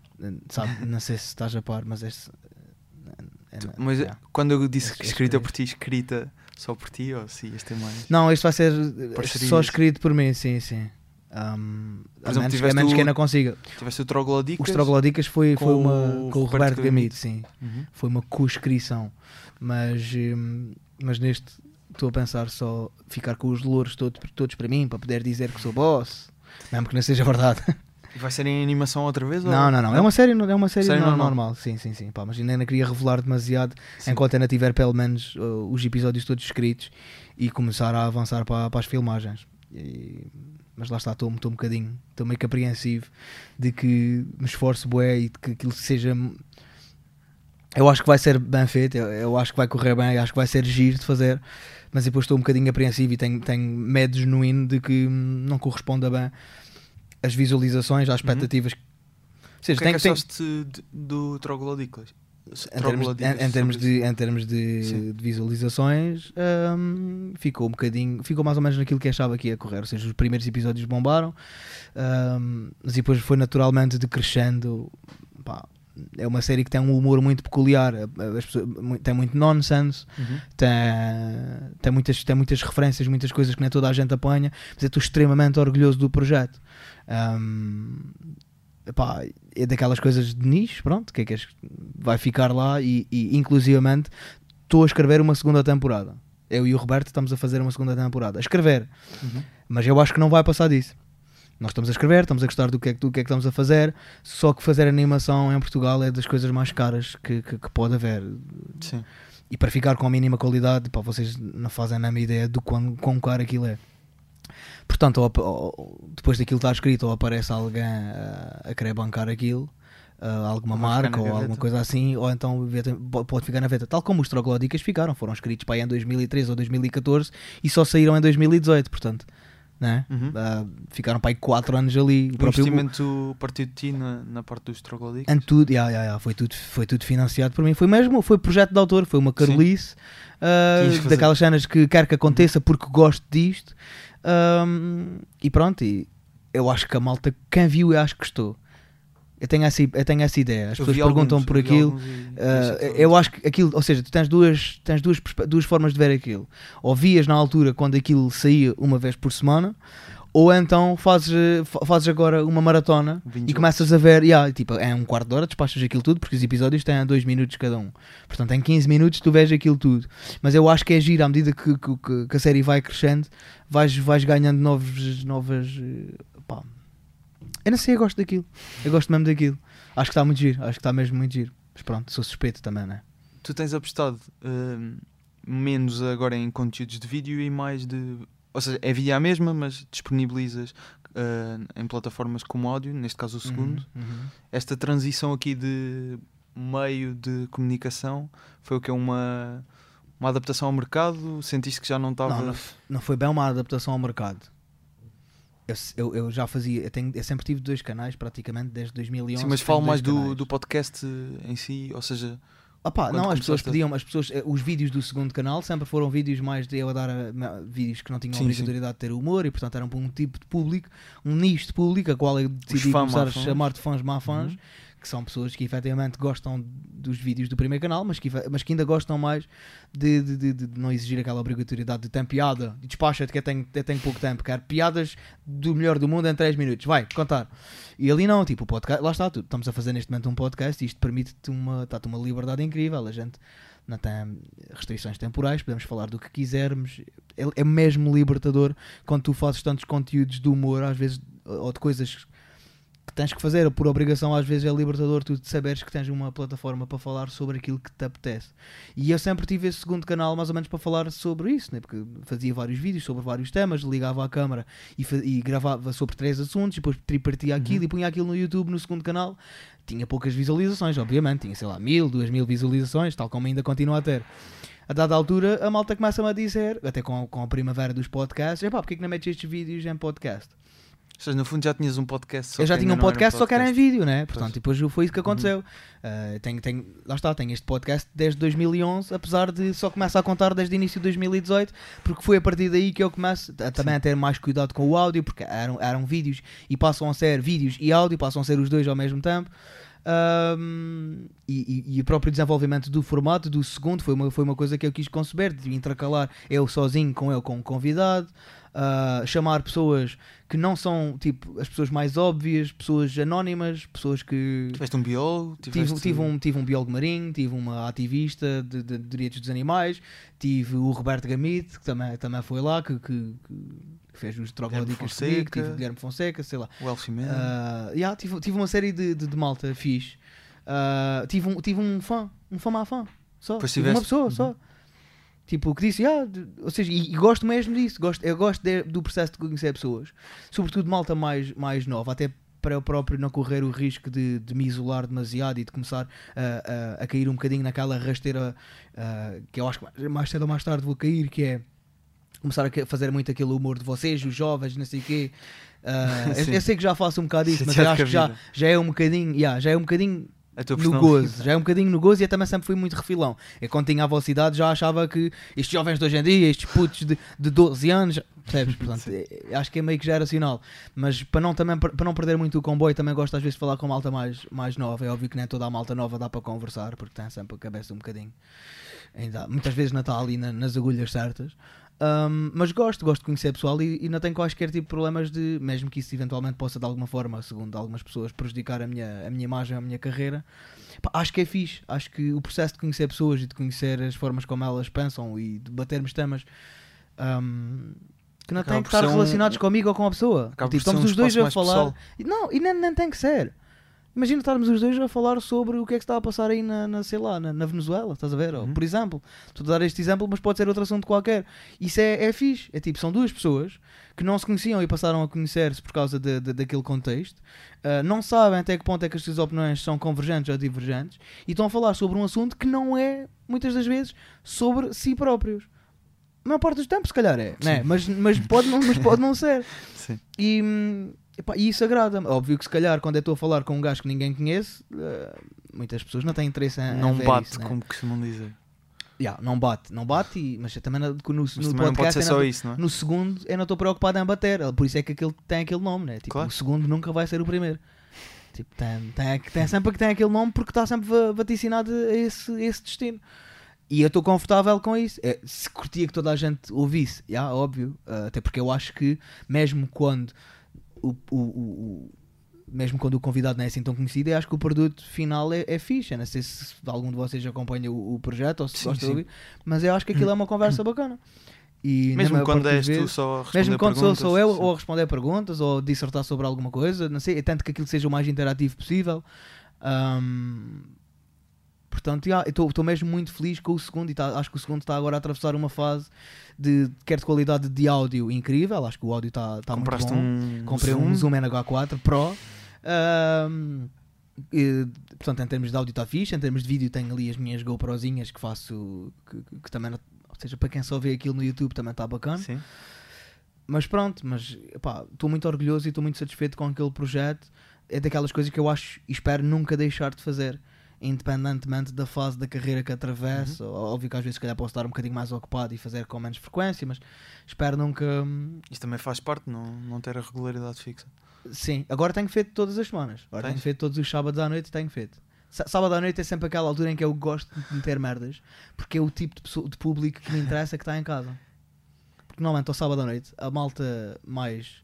Sabe, não sei se estás a par, mas este. é- Tu- é- Mas yeah. quando eu disse É- que é escrita escrito. por ti, escrita só por ti ou se ias ter mais? Não, este vai ser Parcerias. só escrito por mim, sim, sim. Ahm, Por a exemplo, menos, tiveste a menos o- que não consiga. Tiveste o Troglodicas? Os Troglodicas foi, foi uma, o com o Roberto Gamito. Sim. Uhum. Foi uma co-inscrição. Mas, hum, mas neste estou a pensar só ficar com os louros todos, todos para mim, para poder dizer que sou boss. Mesmo que não seja verdade. E vai ser em animação outra vez? ou- Não, não, não. É uma série, é uma série, Série no- normal. normal. Sim, sim, sim. Pá, mas ainda não queria revelar demasiado Sim. enquanto ainda tiver pelo menos uh, os episódios todos escritos e começar a avançar para, para as filmagens. E- mas lá está, estou estou um bocadinho, estou meio que apreensivo de que me esforço bué e de que aquilo seja. Eu acho que vai ser bem feito, eu, eu acho que vai correr bem, acho que vai ser giro de fazer, mas depois estou um bocadinho apreensivo e tenho, tenho medo genuíno de que hum, não corresponda bem as visualizações, às expectativas. Ou O seja, que é tem, que tem, achaste de- do Troglodicas? em termos, em, em termos de, em termos de, de visualizações, hum, ficou um bocadinho, ficou mais ou menos naquilo que achava que ia correr. Ou seja, os primeiros episódios bombaram, hum, mas depois foi naturalmente decrescendo. Pá, é uma série que tem um humor muito peculiar, as pessoas- tem muito nonsense, Uhum. tem, tem, muitas, tem muitas referências, muitas coisas que nem toda a gente apanha, mas eu estou extremamente orgulhoso do projeto. Hum, epá, é daquelas coisas de nicho, pronto, que é que vai ficar lá e, e inclusivamente estou a escrever uma segunda temporada. Eu e o Roberto estamos a fazer uma segunda temporada. A escrever, Uhum. mas eu acho que não vai passar disso. Nós estamos a escrever, estamos a gostar do que é que, do que, é que estamos a fazer, só que fazer animação em Portugal é das coisas mais caras que, que, que pode haver. Sim. E para ficar com a mínima qualidade, pá, vocês não fazem a mesma ideia do quão, quão caro aquilo é. Portanto, ou ou- depois daquilo estar escrito, ou aparece alguém a, a querer bancar aquilo, ah, alguma vai marca ou alguma coisa assim, ou então pode ficar na veta. Tal como os troglodicas ficaram, foram escritos para aí em 2013 ou 2014 e só saíram em 2018, portanto. Né? Uhum. Ah, ficaram para aí 4 anos ali. O O próprio, investimento partiu de ti na, na parte dos Troglodicas? em tudo, yeah, yeah, yeah, foi, tudo, foi tudo financiado por mim. Foi mesmo, foi projeto de autor, foi uma carolice uh, daquelas cenas que quer que aconteça porque gosto disto. Um, e pronto, e eu acho que a malta, quem viu, eu acho que gostou. Eu tenho essa, eu tenho essa ideia. As Eu pessoas perguntam alguns, por aquilo. e- Uh, eu acho que aquilo, ou seja, tu tens duas, tens duas, duas formas de ver aquilo. Ou vias na altura quando aquilo saía uma vez por semana, ou então fazes, fa- fazes agora uma maratona e começas a ver, yeah, tipo, é um quarto de hora, despachas aquilo tudo, porque os episódios têm dois minutos cada um. Portanto, em 15 minutos tu vês aquilo tudo. Mas eu acho que é giro, à medida que- que- que a série vai crescendo, vais, vais ganhando novos, novas. eh, pá. Eu não sei, eu gosto daquilo. Eu gosto mesmo daquilo. Acho que está muito giro, acho que está mesmo muito giro. Mas pronto, sou suspeito também, né? Tu tens apostado hum, menos agora em conteúdos de vídeo e mais de. Ou seja, é vídeo à mesma, mas disponibilizas eh, em plataformas como áudio, neste caso o segundo. Uhum, uhum. Esta transição aqui de meio de comunicação foi o que é uma, uma adaptação ao mercado? Sentiste que já não estava. Não, não, foi bem uma adaptação ao mercado. Eu, eu, eu já fazia, eu, tenho- eu sempre tive dois canais praticamente desde 2011. Sim, mas falo mais do, do podcast em si, ou seja, Quando não, as pessoas a- pediam, as pessoas, eh, os vídeos do segundo canal sempre foram vídeos mais de eu a dar a- vídeos que não tinham Sim, obrigatoriedade de ter humor e portanto eram para um tipo de público, um nicho de público, a qual eu decidi fã começar a chamar de fãs má fãs, Uhum. Que são pessoas que efetivamente gostam dos vídeos do primeiro canal, mas que, mas que ainda gostam mais de, de, de- de não exigir aquela obrigatoriedade de ter piada, e despacha-te que eu tenho, eu tenho pouco tempo, quero piadas do melhor do mundo em 3 minutos, vai, contar. E ali não, tipo, o podcast, lá está, tu- estamos a fazer neste momento um podcast e isto permite-te uma, tá-te uma liberdade incrível, a gente não tem restrições temporais, podemos falar do que quisermos, é, é mesmo libertador quando tu fazes tantos conteúdos de humor, às vezes, ou de coisas que tens que fazer por obrigação, às vezes é libertador tu saberes que tens uma plataforma para falar sobre aquilo que te apetece. E eu sempre tive esse segundo canal mais ou menos para falar sobre isso, né? porque fazia vários vídeos sobre vários temas, ligava à câmara e, e gravava sobre três assuntos, depois tripartia aquilo e punha aquilo no YouTube no segundo canal. Tinha poucas visualizações, obviamente, tinha sei lá mil, duas mil visualizações, tal como ainda continua a ter. A dada altura, a malta começa-me a dizer, até com, com a primavera dos podcasts, epá, porque é que não metes estes vídeos em podcast? Ou seja, no fundo já tinhas um podcast. só eu já tinha um era podcast, só que era em vídeo, né? Portanto, Pois. depois foi isso que aconteceu. Uh, tenho, tenho, lá está, tenho este podcast desde 2011, apesar de só começar a contar desde o início de 2018, porque foi a partir daí que eu começo a, também a ter mais cuidado com o áudio, porque eram, eram vídeos e passam a ser vídeos e áudio, passam a ser os dois ao mesmo tempo. Um, e, e- e o próprio desenvolvimento do formato do segundo foi uma, foi uma coisa que eu quis conceber, de intercalar eu sozinho com eu como convidado, uh, chamar pessoas que não são tipo as pessoas mais óbvias, pessoas anónimas, pessoas que Tiveste um biólogo, tive, tiveste... tive, um, tive um biólogo marinho, tive uma ativista de, de direitos dos animais, tive o Roberto Gamite, que também, também foi lá, que, que, que fez os troglodicas comigo, tive o Guilherme Fonseca, sei lá. o Elfie Man. Ah, yeah, tive, tive uma série de, de, de malta fixe. Ah, tive, um, tive um fã, um fã má fã. Só. Tive uma pessoa só. Tipo, que disse, ah, de- ou seja, e, e gosto mesmo disso. Gosto, eu gosto de- do processo de conhecer pessoas. Sobretudo malta mais, mais nova, até para eu próprio não correr o risco de, de me isolar demasiado e de começar a, a, a cair um bocadinho naquela rasteira ah, que eu acho que mais- cedo ou mais tarde vou cair, que é começar a fazer muito aquele humor de vocês, os jovens, não sei o quê. Ah, eu, eu sei que já faço um bocado isso, mas acho que já, já é um bocadinho, yeah, já é um bocadinho no gozo, já é um bocadinho no gozo e eu também sempre fui muito refilão. Eu quando tinha a vossa idade já achava que estes jovens de hoje em dia, estes putos de, de 12 anos, percebes? Portanto, acho que é meio que geracional. Mas para não, também, para não perder muito o comboio, também gosto às vezes de falar com malta mais, mais nova. É óbvio que nem toda a malta nova dá para conversar, porque tem sempre a cabeça um bocadinho. Ainda, muitas vezes não está ali na- nas agulhas certas. Um, mas gosto, gosto de conhecer pessoal e, e não tenho quaisquer tipo de problemas de, mesmo que isso eventualmente possa de alguma forma, segundo algumas pessoas, prejudicar a minha, a minha imagem, a minha carreira. Pá, acho que é fixe. Acho que o processo de conhecer pessoas e de conhecer as formas como elas pensam e de batermos temas um, que não Acaba têm que estar ser um- relacionados comigo ou com a pessoa. Acaba Tipo, estamos os dois a falar. pessoal. E Não, e nem, nem tem que ser. Imagina estarmos os dois a falar sobre o que é que está a passar aí na, na, sei lá, na, na Venezuela, estás a ver? Ou, Uhum. por exemplo, estou a dar este exemplo, mas pode ser outro assunto qualquer. Isso é, é fixe. É tipo, são duas pessoas que não se conheciam e passaram a conhecer-se por causa de, de- daquele contexto, ah, não sabem até que ponto é que as suas opiniões são convergentes ou divergentes e estão a falar sobre um assunto que não é, muitas das vezes, sobre si próprios. A maior parte dos tempos, se calhar é, né? mas, mas, pode não, mas pode não ser. Sim. E, hum, epá, e isso agrada-me. Óbvio que se calhar quando eu estou a falar com um gajo que ninguém conhece, eh, muitas pessoas não têm interesse em, Não bate, isso, né? como costumam dizer. Yeah, não bate, não bate, e- mas também no, no, no também não pode podcast ser eu só não- isso, não é? no segundo eu não estou preocupado em bater, por isso é que aquele tem aquele nome, né? Tipo, Claro. o segundo nunca vai ser o primeiro. Tipo, tem, tem, tem sempre que tem aquele nome porque está sempre va- vaticinado a esse, esse destino. E eu estou confortável com isso. É, se curtia que toda a gente ouvisse, yeah, óbvio. uh, até porque eu acho que, mesmo quando o, o, o- mesmo quando o convidado não é assim tão conhecido, eu acho que o produto final é, é fixe. Eu não sei se algum de vocês acompanha o, projeto ou se Sim, gosta de sim. ouvir, mas eu acho que aquilo é uma conversa bacana. E Mesmo quando és tu vezes- só a responder mesmo quando sou, sou eu sim. ou a responder perguntas ou dissertar sobre alguma coisa, não sei, tanto que aquilo seja o mais interativo possível. Ahm, Portanto, yeah, estou mesmo muito feliz com o segundo e tá- acho que o segundo está agora a atravessar uma fase de quer de qualidade de áudio incrível. Acho que o áudio está tá muito bom. um Comprei um Zoom NH4 Pro. Ahm, e, portanto, em termos de áudio está fixe, em termos de vídeo tenho ali as minhas GoProzinhas que faço, que, que- que também, ou seja, para quem só vê aquilo no YouTube também está bacana. Sim. Mas pronto, mas estou muito orgulhoso e estou muito satisfeito com aquele projeto. É daquelas coisas que eu acho e espero nunca deixar de fazer, independentemente da fase da carreira que atravessa. Óbvio que às vezes, se calhar, posso estar um bocadinho mais ocupado e fazer com menos frequência, mas espero nunca. hum, Isto também faz parte, não, não ter a regularidade fixa. Sim, agora tenho feito todas as semanas. Agora Tens? tenho feito todos os sábados à noite. Tenho feito. Sá- Sábado à noite é sempre aquela altura em que eu gosto de meter merdas, porque é o tipo de, pessoa, de público que me interessa que está em casa. Porque normalmente ao sábado à noite, a malta mais.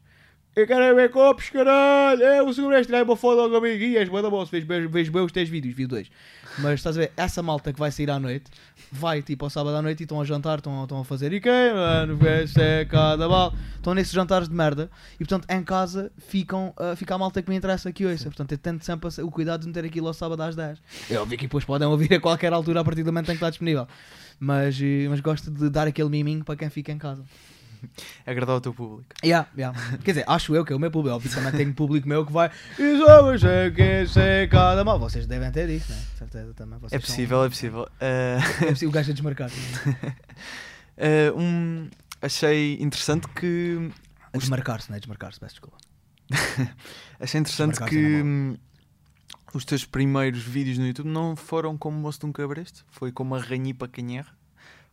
Eu quero ver copos, caralho! Eu, o segurança tirei uma foto com amiguinhas, manda bom, vejo, vejo, vejo bem os teus vídeos, vi dois. Mas estás a ver, essa malta que vai sair à noite, vai tipo ao sábado à noite e estão a jantar, estão, estão a fazer e quem, mano, vê se é cada mal. Estão nesses jantares de merda e portanto em casa ficam, ah, fica a malta que me interessa que ouça. Portanto eu tento sempre o cuidado de meter aquilo ao sábado às 10. É óbvio que depois podem ouvir a qualquer altura a partir do momento em que está disponível. Mas, eh, mas gosto de dar aquele miminho para quem fica em casa. Agradar o teu público. Yeah, yeah. Quer dizer, acho eu que é o meu público. Também tenho público meu que vai. Que se cada mal. Vocês devem ter isso, né? Certeza também. Vocês É são- possível, é possível. Ah, É possível o gajo a desmarcar. ah, um, achei interessante que. Desmarcar-se, não é? Desmarcar-se, peço desculpa. Achei interessante que hum, os teus primeiros vídeos no YouTube não foram como o moço de um cabresto, foi como a ranhipa canherra.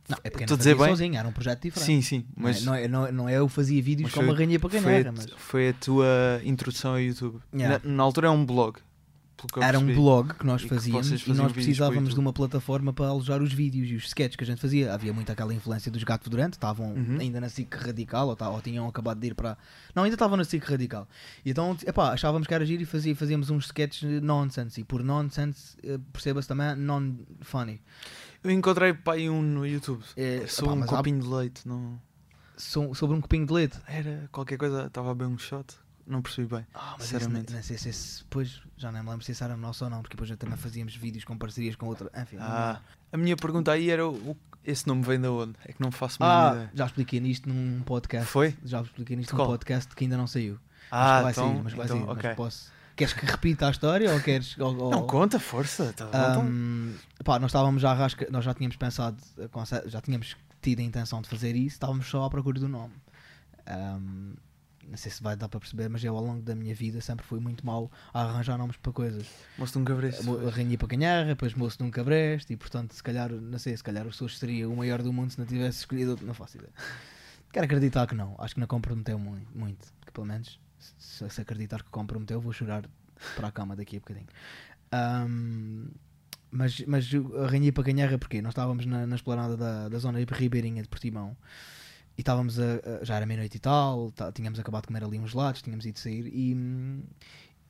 Não, é porque eu não fazia bem? sozinho, era um projeto diferente. Sim, sim, é- mas não, é, não, é- não é eu fazia vídeos com uma rainha para a, mas foi a tua introdução ao YouTube. Yeah. Na, na altura é um blog. era um blog que nós E fazíamos e faziam nós precisávamos de uma plataforma para alojar os vídeos e os sketches que a gente fazia. Havia muito aquela influência dos Gato Durante, estavam Uhum. ainda na SIC Radical ou, ou tinham acabado de ir para. Não, ainda estavam na SIC Radical. E então, epá, achávamos que era giro e fazia, fazíamos uns sketches nonsense. E por nonsense, eh, perceba-se também non-funny. Eu encontrei pai um no YouTube. É, Sou epá, um mas há- copinho de leite. Não... so- sobre um copinho de leite. Era qualquer coisa, estava a beber um shot. Não percebi bem. Ah, mas Sinceramente. esse, não sei se esse, depois já nem me lembro se esse era nosso ou não, porque depois já também fazíamos vídeos com parcerias com outra. Enfim, Ah, a minha pergunta aí era: o, esse nome vem de onde? É que não faço ah ideia. já expliquei nisto num podcast. Foi? Já expliquei nisto num podcast que ainda não saiu. Mas Ah, que vai então, sair, mas vai então, sair, mas ok. posso. Queres que repita a história ou queres. Ou, ou- Não, conta, força. Tá. Ahm, pá, nós estávamos já a rasca, nós já tínhamos pensado, já tínhamos tido a intenção de fazer isso, estávamos só à procura do nome. Ahm, não sei se vai dar para perceber, mas eu ao longo da minha vida sempre fui muito mau a arranjar nomes para coisas. Mostra um cabresto. Rainha para Canharra, depois moço de um cabreste, e portanto, se calhar, não sei, se calhar o Sousa seria o maior do mundo se não tivesse escolhido outro, não faço ideia. Quero acreditar que não, acho que não comprometeu mu- muito, porque pelo menos, se, se acreditar que comprometeu, vou chorar para a cama daqui a bocadinho. Ahm, mas, mas a Rainha para Canharra, porquê? Nós estávamos na, na esplanada da, da zona ribeirinha de Portimão, e estávamos a, a- já era meia-noite e tal, tá- tínhamos acabado de comer ali uns lados, tínhamos ido sair e,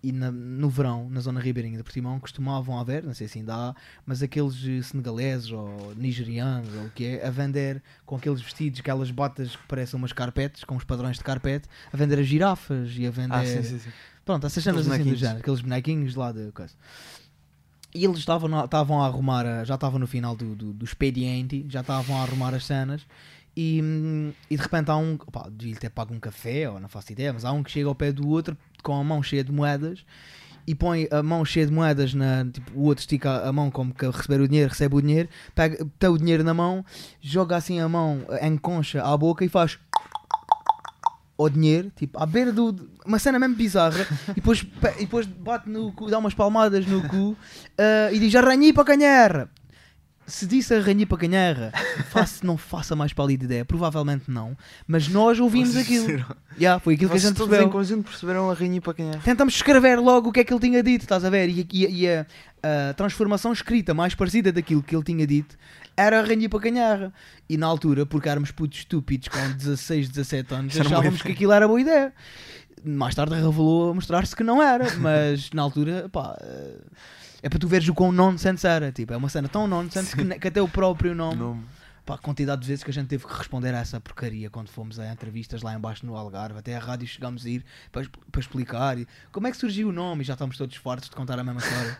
e na- no verão, na zona ribeirinha de Portimão, costumavam haver, não sei se ainda há, mas aqueles eh, senegaleses ou nigerianos ou o que é, a vender com aqueles vestidos, aquelas botas que parecem umas carpetes, com os padrões de carpete, a vender as girafas e a vender. Ah, sim, sim, sim. Pronto, essas cenas assim do género, aqueles bonequinhos lá de coisa. E eles estavam, estavam a arrumar, a- já estavam no final do, do, do expediente, já estavam a arrumar as cenas. E, hum, e de repente há um, pá, devia ter pago um café, ou não faço ideia, mas há um que chega ao pé do outro com a mão cheia de moedas e põe a mão cheia de moedas na. Tipo, o outro estica a mão como que receber o dinheiro, recebe o dinheiro, pega, tem o dinheiro na mão, joga assim a mão em concha à boca e faz ao dinheiro, tipo, à beira do. Uma cena mesmo bizarra, e depois, e depois bate no cu, dá umas palmadas no cu ah, e diz arranhi para canherra. Se disse arranhi para canherra, faço, não faça mais pálida ideia, provavelmente não, mas nós ouvimos Vocês aquilo. perceberam? Yeah, foi aquilo que a Vocês gente todos percebeu. em conjunto perceberam a para é. Tentamos escrever logo o que é que ele tinha dito, estás a ver? E, e- e a, a transformação escrita mais parecida daquilo que ele tinha dito era a para Canharra. E na altura, porque éramos putos estúpidos com 16, 17 anos, achávamos que aquilo era boa ideia. Mais tarde revelou a mostrar-se que não era, mas na altura, pá, eh, é para tu veres o quão nonsense era. Tipo, é uma cena tão nonsense que, que até o próprio nome Nome. Pá, a quantidade de vezes que a gente teve que responder a essa porcaria quando fomos a entrevistas lá embaixo no Algarve, até a rádio chegámos a ir para, para explicar e como é que surgiu o nome e já estamos todos fartos de contar a mesma história.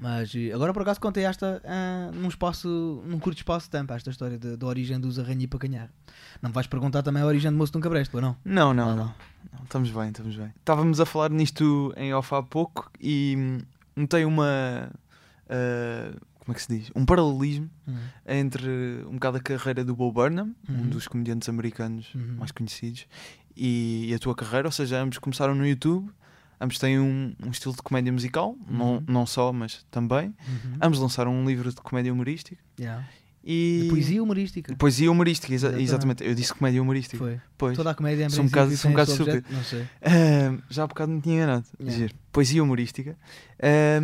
Mas eh, agora por acaso contei esta ah, num espaço, num curto espaço de tempo, esta história da origem dos arranhi para canhar. Não me vais perguntar também a origem de moço de um cabresto, ou não? Não, não, Ah, não, não. Estamos bem, estamos bem. Estávamos a falar nisto em off há pouco e hum, notei uma. ah, como é que se diz? Um paralelismo Hum. entre um bocado a carreira do Bo Burnham, um Uhum. dos comediantes americanos Uhum. mais conhecidos, e, e a tua carreira, ou seja, ambos começaram no YouTube, ambos têm um, um estilo de comédia musical, não, Uhum. não só, mas também. Uhum. Ambos lançaram um livro de comédia humorística Yeah. E. De poesia humorística. Poesia humorística, exa- Exatamente. exatamente. Eu disse comédia humorística. Foi. Pois. Toda a comédia Sou um bocado- sou um bocado esse objeto- Não sei. Já há bocado me tinha enganado. Yeah. Dizer, poesia humorística. Ah,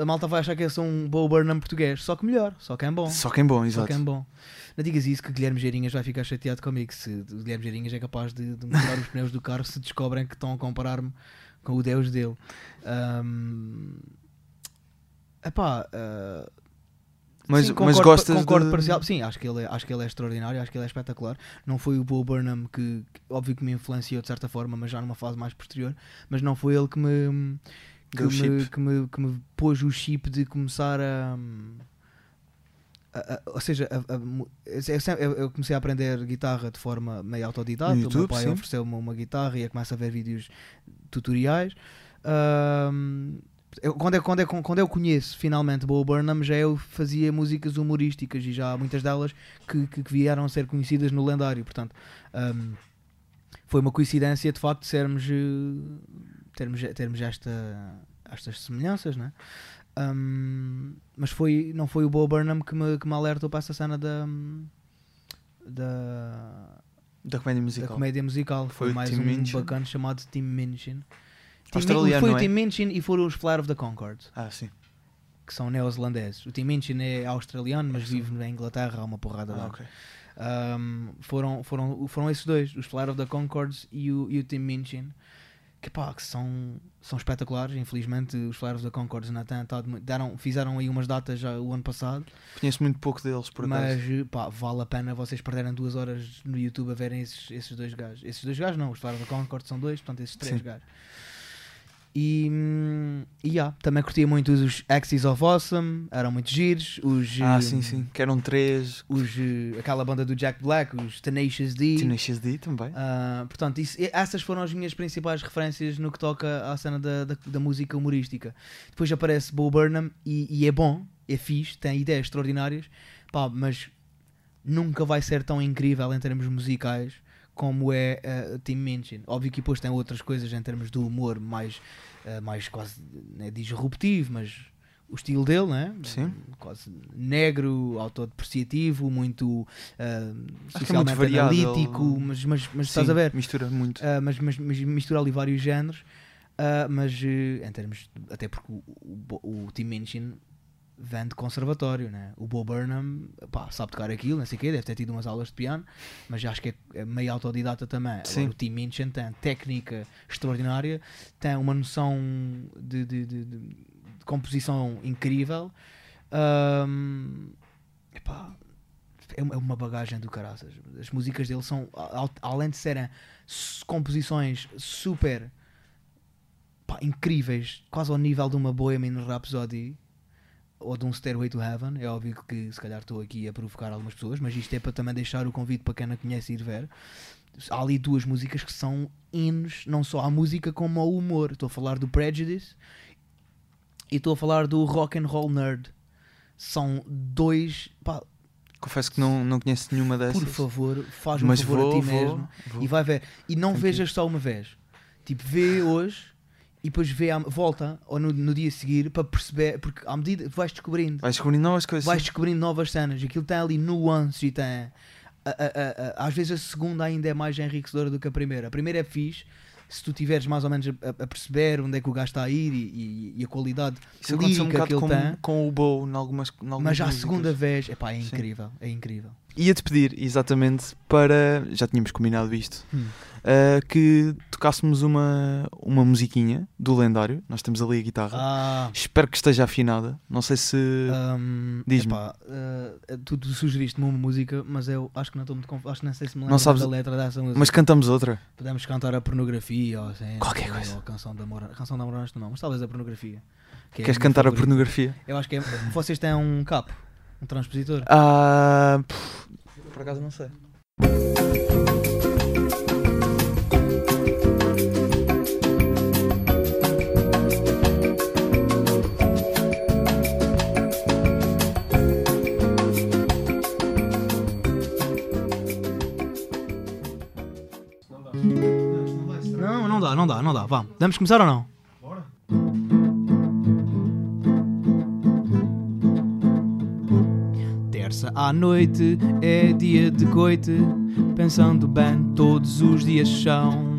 A malta vai achar que eu sou um Bo Burnham português, só que melhor, só que é bom. só que é bom, Só exato. que é bom. Não digas isso que Guilherme Geirinhas vai ficar chateado comigo. Se Guilherme Geirinhas é capaz de, de mudar os pneus do carro se descobrem que estão a comparar-me com o Deus dele. Ahm, Epá, ah, Mas, sim, mas concordo, gostas concordo de... parcial. Sim, acho que, ele é, acho que ele é extraordinário, acho que ele é espetacular. Não foi o Bo Burnham que, que, óbvio que me influenciou de certa forma, mas já numa fase mais posterior. Mas não foi ele que me, que me, chip. que me, que me pôs o chip de começar a. a- a- ou seja, a- a mu- eu, eu- comecei a aprender guitarra de forma meio autodidata. No o meu YouTube, pai ofereceu-me uma guitarra e eu começo a ver vídeos tutoriais. Ahm, eu- quando, eu, quando, eu, quando eu conheço finalmente Bo Burnham, já eu fazia músicas humorísticas e já há muitas delas que, que, que vieram a ser conhecidas no lendário. Portanto, ahm, foi uma coincidência de facto sermos, eh, termos, termos esta, estas semelhanças, né? Ahm, mas foi, não foi o Bo Burnham que me, que me alertou para essa cena da, da, Da comédia da musical. comédia musical. Foi, Foi mais um Minchin? bacana chamado Tim Minchin. Australiano, foi o é? Tim Minchin e foram os Flight of the Conchords, Ah, sim. que são neozelandeses. O Tim Minchin é australiano, mas vive na Inglaterra há uma porrada Ah, anos. ok. Um, foram, foram, foram esses dois, os Flight of the Concords e o, e o Tim Minchin, que, pá, que são, são espetaculares. Infelizmente, os Flight of the Concords têm estado muito- deram, fizeram aí umas datas já o ano passado, Conheço muito pouco deles, por acaso. mas pá, vale a pena vocês perderem duas horas no YouTube a verem esses, esses dois gajos. Esses dois gajos não, os Flight of the Concords são dois, portanto, esses três Sim. gajos. E, e yeah, também curtia muito os Axis of Awesome, eram muito giros. Os, Ah, hum, sim, sim. Que eram três. os, eh, aquela banda do Jack Black, os Tenacious D. Tenacious D também. Ah, portanto, isso- essas foram as minhas principais referências no que toca à cena da, da, da música humorística. Depois aparece Bo Burnham e, e é bom, é fixe, tem ideias extraordinárias, pá, mas nunca vai ser tão incrível em termos musicais como é uh, Tim Minchin. Óbvio que depois tem outras coisas em termos do humor mais, ah, mais quase né, disruptivo, mas o estilo dele, né? Sim. Quase negro, autodepreciativo, muito ah, Acho que é muito socialmente variado, analítico, ele- mas, mas, mas Sim, estás a ver? Mistura muito. Ah, mas, mas, mas mistura ali vários géneros, ah, mas eh, em termos, de- até porque o, o, o Tim Minchin vem de conservatório, né? o Bo Burnham pá, sabe tocar aquilo, não sei o quê, deve ter tido umas aulas de piano, mas acho que é, é meio autodidata também. Agora, Sim. o Tim Minchin tem técnica extraordinária, tem uma noção de, de, de- de- composição incrível. Ahm, epá, é uma- é uma bagagem do caraças. As músicas dele são, além de serem composições super pá, incríveis, quase ao nível de uma Bohemian Rhapsody ou de um Stairway to Heaven. É óbvio que se calhar estou aqui a provocar algumas pessoas, mas isto é para também deixar o convite para quem não conhece ir ver. Há ali duas músicas que são hinos, não só à música como ao humor. Estou a falar do Prejudice e estou a falar do Rock and Roll Nerd. São dois. Pá, Confesso que não, não conheço nenhuma dessas. por favor, faz um favor vou, a ti vou, mesmo vou. e vai ver. E não vejas só uma vez. Tipo, vê hoje e depois vê, à- volta ou no, no dia a seguir para perceber, porque à medida que vais descobrindo, Vais descobrindo novas coisas. vais descobrindo novas cenas. Aquilo tem ali nuances e tem. a- a- a- a- às vezes a segunda ainda é mais enriquecedora do que a primeira. A primeira é fixe. Se tu tiveres mais ou menos a, a perceber onde é que o gajo está a ir e, e- e a qualidade Isso aconteceu um lírica que ele com, tem, com o Bow em algumas, em algumas mas à músicas. segunda vez, epá, é Sim. incrível. É incrível. Ia-te pedir, exatamente, para. Já tínhamos combinado isto. Hum. Uh, que tocássemos uma, uma musiquinha do lendário. Nós temos ali a guitarra. Ah, Espero que esteja afinada. Não sei se. Hum, Diz-me. eh, tu, tu sugeriste-me uma música, mas eu acho que não estou muito conf... acho que não sei se me Não lembro sabes- da letra dessa música. Mas cantamos outra. Podemos cantar a pornografia ou assim, Qualquer ou coisa. a canção da Mora, canção da Mora acho que não, mas talvez a pornografia. que é Queres minha cantar a favorita. pornografia? Eu acho que é. Vocês têm um capo, um transpositor. Ah, pff, por acaso não sei. Dá, não dá, não dá. Vá, vamos começar ou não? Terça à noite é dia de coite, pensando bem, todos os dias são.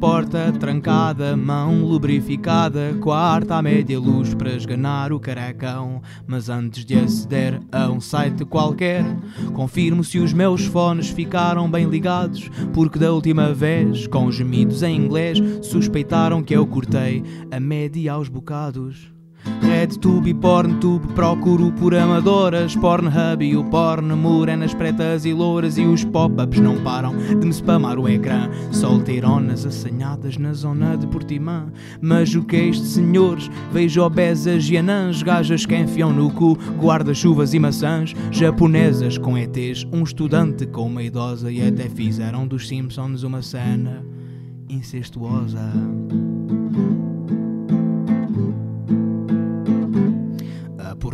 Porta trancada, mão lubrificada, quarta à média luz para esganar o caracão. Mas antes de aceder a um site qualquer, confirmo se os meus fones ficaram bem ligados, porque da última vez, com gemidos em inglês, suspeitaram que eu cortei a média aos bocados. RedTube e PornTube procuro por amadoras. Pornhub e o porn, morenas pretas e louras E os pop-ups não param de me spamar o ecrã. Solteironas assanhadas na zona de Portimã. Mas o que é isto, senhores? Vejo obesas e anãs Gajas que enfiam no cu guarda-chuvas e maçãs. Japonesas com ETs, um estudante com uma idosa. E até fizeram dos Simpsons uma cena incestuosa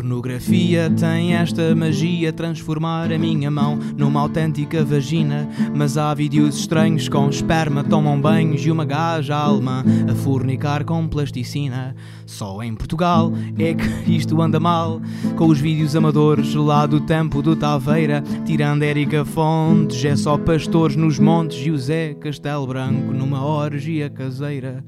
pornografia tem esta magia transformar a minha mão numa autêntica vagina. Mas há vídeos estranhos com esperma, tomam banhos e uma gaja alemã a fornicar com plasticina. Só em Portugal é que isto anda mal. Com os vídeos amadores lá do tempo do Taveira, tirando Érica Fontes, é só pastores nos montes e o Zé Castelo Branco numa orgia caseira.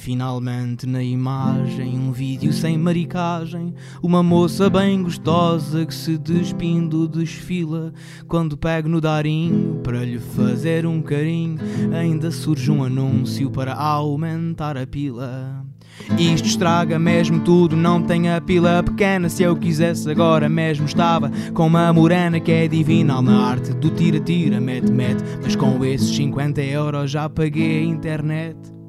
Finalmente na imagem, um vídeo sem maricagem. Uma moça bem gostosa que se despindo desfila. Quando pego no darinho para lhe fazer um carinho, ainda surge um anúncio para aumentar a pila. Isto estraga mesmo tudo, não tem a pila pequena. Se eu quisesse agora mesmo estava com uma morena que é divinal na arte do tira-tira, mete-mete. Mas com esses 50 euros já paguei a internet.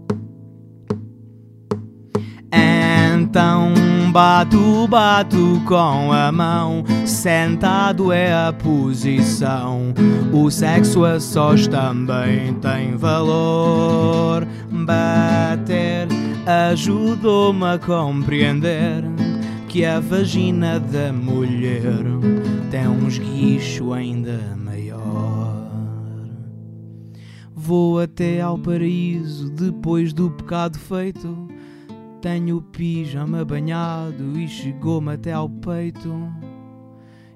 Então bato, bato com a mão. Sentado é a posição. O sexo a sós também tem valor. Bater ajudou-me a compreender que a vagina da mulher tem um esguicho ainda maior. Vou até ao paraíso depois do pecado feito. Tenho o pijama banhado e chegou-me até ao peito.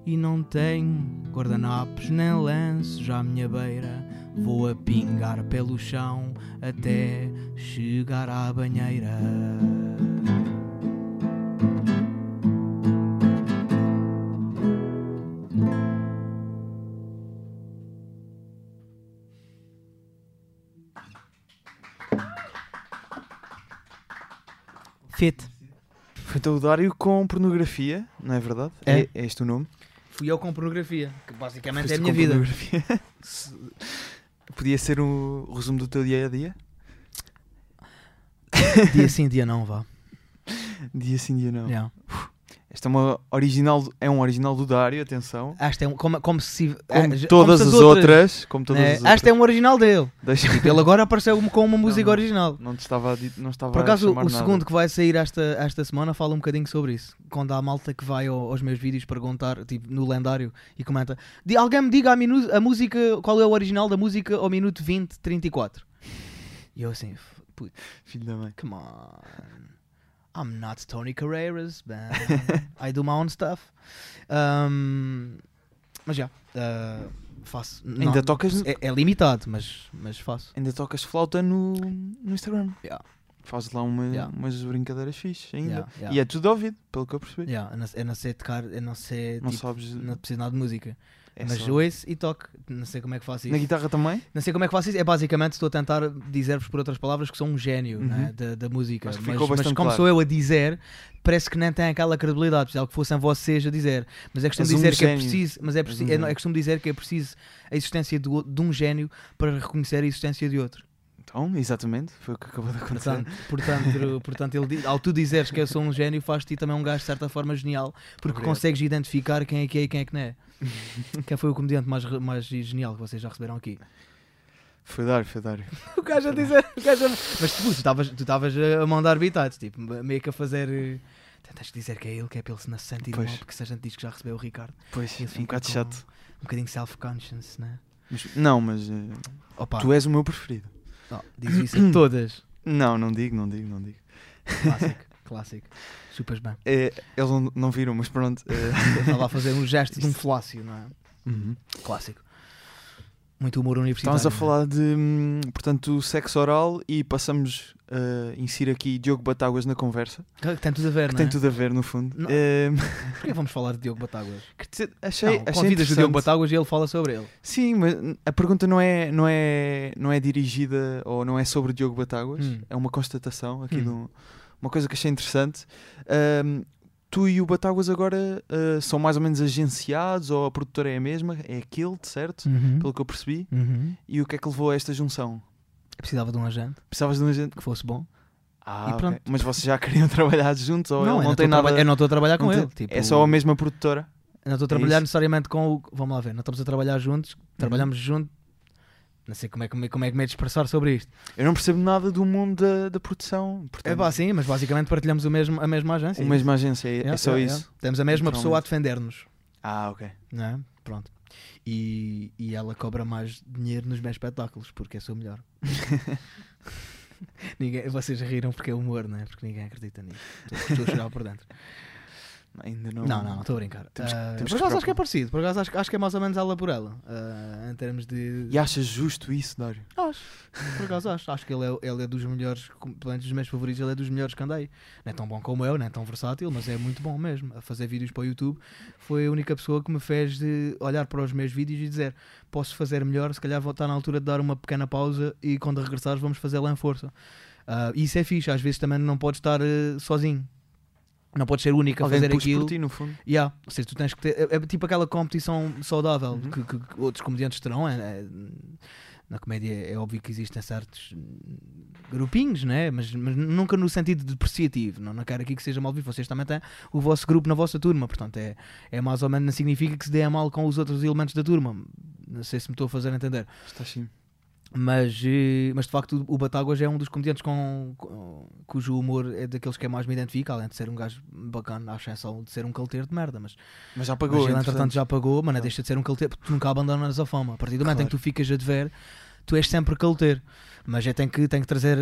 E não tenho guardanapos nem lenços à minha beira. Vou a pingar pelo chão até chegar à banheira. Fit. Foi então o Dário com pornografia, não é verdade? É. É, é este o nome? Fui eu com pornografia, que basicamente é a minha com vida. Podia ser o resumo do teu dia a dia? dia sim, dia não, vá. Dia sim, dia não. Yeah. Esta é, uma original, é um original do Dário, atenção. Esta é um, como, como se. Como é, já- todas como as se outras. como todas né? as outras. Esta é um original dele. Deixa- Tipo, ele agora apareceu com uma música não. original. Não te estava não estava Por acaso, o nada. segundo que vai sair esta, esta semana fala um bocadinho sobre isso. Quando há malta que vai ao- aos meus vídeos perguntar, tipo, no lendário, e comenta: "Di- Alguém me diga a, minu- a música, qual é o original da música ao minuto 20, 34. E eu assim, "F- put, Filho da mãe. come on. I'm not Tony Carreras, man. I do my own stuff. Um, mas já, uh, faço. Não, Ainda tocas, é, é limitado, mas, mas faço. ainda tocas flauta no, no Instagram. Yeah. Fazes lá uma, Yeah. umas brincadeiras fixes ainda. Yeah, yeah. E é tudo ouvido, pelo que eu percebi. Yeah, eu, não, eu não sei tocar, eu não sei, Não tipo, sabes. não preciso nada de música. É mas só- ouço e toco. Não sei como é que faço Na isso. guitarra também? Não sei como é que faço isso. É basicamente estou a tentar dizer-vos por outras palavras que sou um gênio Uhum. né, da, da música. Mas, mas bastante como claro. sou eu a dizer, parece que nem tem aquela credibilidade. Precisava que fossem vocês a dizer. Mas é costume És um dizer que é preciso. Mas é, preciso é, é costume dizer que é preciso a existência do- de um gênio para reconhecer a existência de outro. Então, exatamente, foi o que acabou de acontecer. Portanto, portanto, portanto ele, ao tu dizeres que eu sou um gênio, faz-te também um gajo de certa forma genial, porque Obrigado. consegues identificar quem é que é e quem é que não é. Quem foi o comediante mais, mais genial que vocês já receberam aqui? Foi dar, foi dar. O gajo a dizer. O gajo a... Mas tu estavas tu a mandar bitados, tipo, meio que a fazer. eh, Tentas dizer que é ele, que é não se sentir Pois. mal, porque se a gente diz que já recebeu o Ricardo, Pois, ele é um fica bocado com chato. Um bocadinho self-conscious, né? Mas- não, mas eh, Opa, tu és o meu preferido. Oh, diz isso a todas. Não, não digo, não digo, não digo. Clássico, clássico. Chupas bem. Eh, eles não, não viram, mas pronto. Estava a fazer um gesto de um flácio, não é? uhum. Clássico. Muito humor universitário. Estávamos a é? falar de, hum, portanto, sexo oral e passamos a inserir aqui Diogo Batáguas na conversa, Que tem tudo a ver, que não tem é? tudo a ver, no fundo. Não. Eh, Porquê vamos falar de Diogo Batáguas? achei, Não, achei convidas o. Diogo Batáguas e ele fala sobre ele. Sim, mas a pergunta não é, não é, não é dirigida ou não é sobre Diogo Batáguas, Hum. é uma constatação aqui Hum. de um- uma coisa que achei interessante. Ahm, tu e o Batáguas agora ah, são mais ou menos agenciados ou a produtora é a mesma? É aquele, certo? Uhum. Pelo que eu percebi. Uhum. E o que é que levou a esta junção? Eu precisava de um agente Precisavas de um agente? que fosse bom. Ah, ok. pronto. Mas vocês já queriam trabalhar juntos ou não, não, tem estou a nada? eu não estou a trabalhar com não ele. Tipo, É só a mesma produtora? Eu não estou a É trabalhar? Uhum. necessariamente com o. Vamos lá ver, não estamos a trabalhar juntos, trabalhamos juntos. Não sei como é, como, é, como é que me é de expressar sobre isto. Eu não percebo nada do mundo da, da produção. Portanto, É pá, sim, mas basicamente partilhamos o mesmo, a mesma agência. a mesma agência, é, é só yeah, isso. yeah. Temos a mesma pessoa a defender-nos. Ah, ok. Não é? Pronto. E, e ela cobra mais dinheiro nos meus espetáculos, porque eu sou melhor. ninguém, vocês riram porque é humor, não é? Porque ninguém acredita nisso. Estou- Estou a chorar por dentro. Ainda não. Não, não, estou a brincar. Temos que- Ah, temos por acaso acho que é parecido. Por acaso acho, acho que é mais ou menos ela por ela. ah, em termos de. E achas justo isso, Dário? Acho. Por acaso acho. Acho que ele é, ele é dos melhores, pelo menos dos meus favoritos, ele é dos melhores que andei. Não é tão bom como eu, não é tão versátil, mas é muito bom mesmo. A fazer vídeos para o YouTube foi a única pessoa que me fez de olhar para os meus vídeos e dizer posso fazer melhor, se calhar vou estar na altura de dar uma pequena pausa e quando regressares vamos fazer lá em força. E isso é fixe, às vezes também não podes estar eh, sozinho. Não podes ser o único a Alguém fazer aquilo. por ti, no fundo. Yeah. Ou seja, tu tens que ter. É, é tipo aquela competição saudável Uhum. que, que- que outros comediantes terão. é- é- na comédia é óbvio que existem certos grupinhos, né? mas, mas nunca no sentido depreciativo. Não, não quero aqui que seja mal visto. Vocês também têm o vosso grupo na vossa turma. Portanto, é, é mais ou menos. Não significa que se dê a mal com os outros elementos da turma. Não sei se me estou a fazer entender. Está assim. Mas, eh, mas de facto o Batáguas é um dos comediantes com, com- cujo humor é daqueles que é mais me identifica, além de ser um gajo bacana, à exceção de ser um calteiro de merda, mas, Mas já mas pagou, ele entretanto já pagou, mas não Claro. deixa de ser um calteiro, porque tu nunca abandonas a fama. A partir do momento em que Claro. tu ficas a dever, tu és sempre calteiro. Mas é tem que, tem que trazer eh,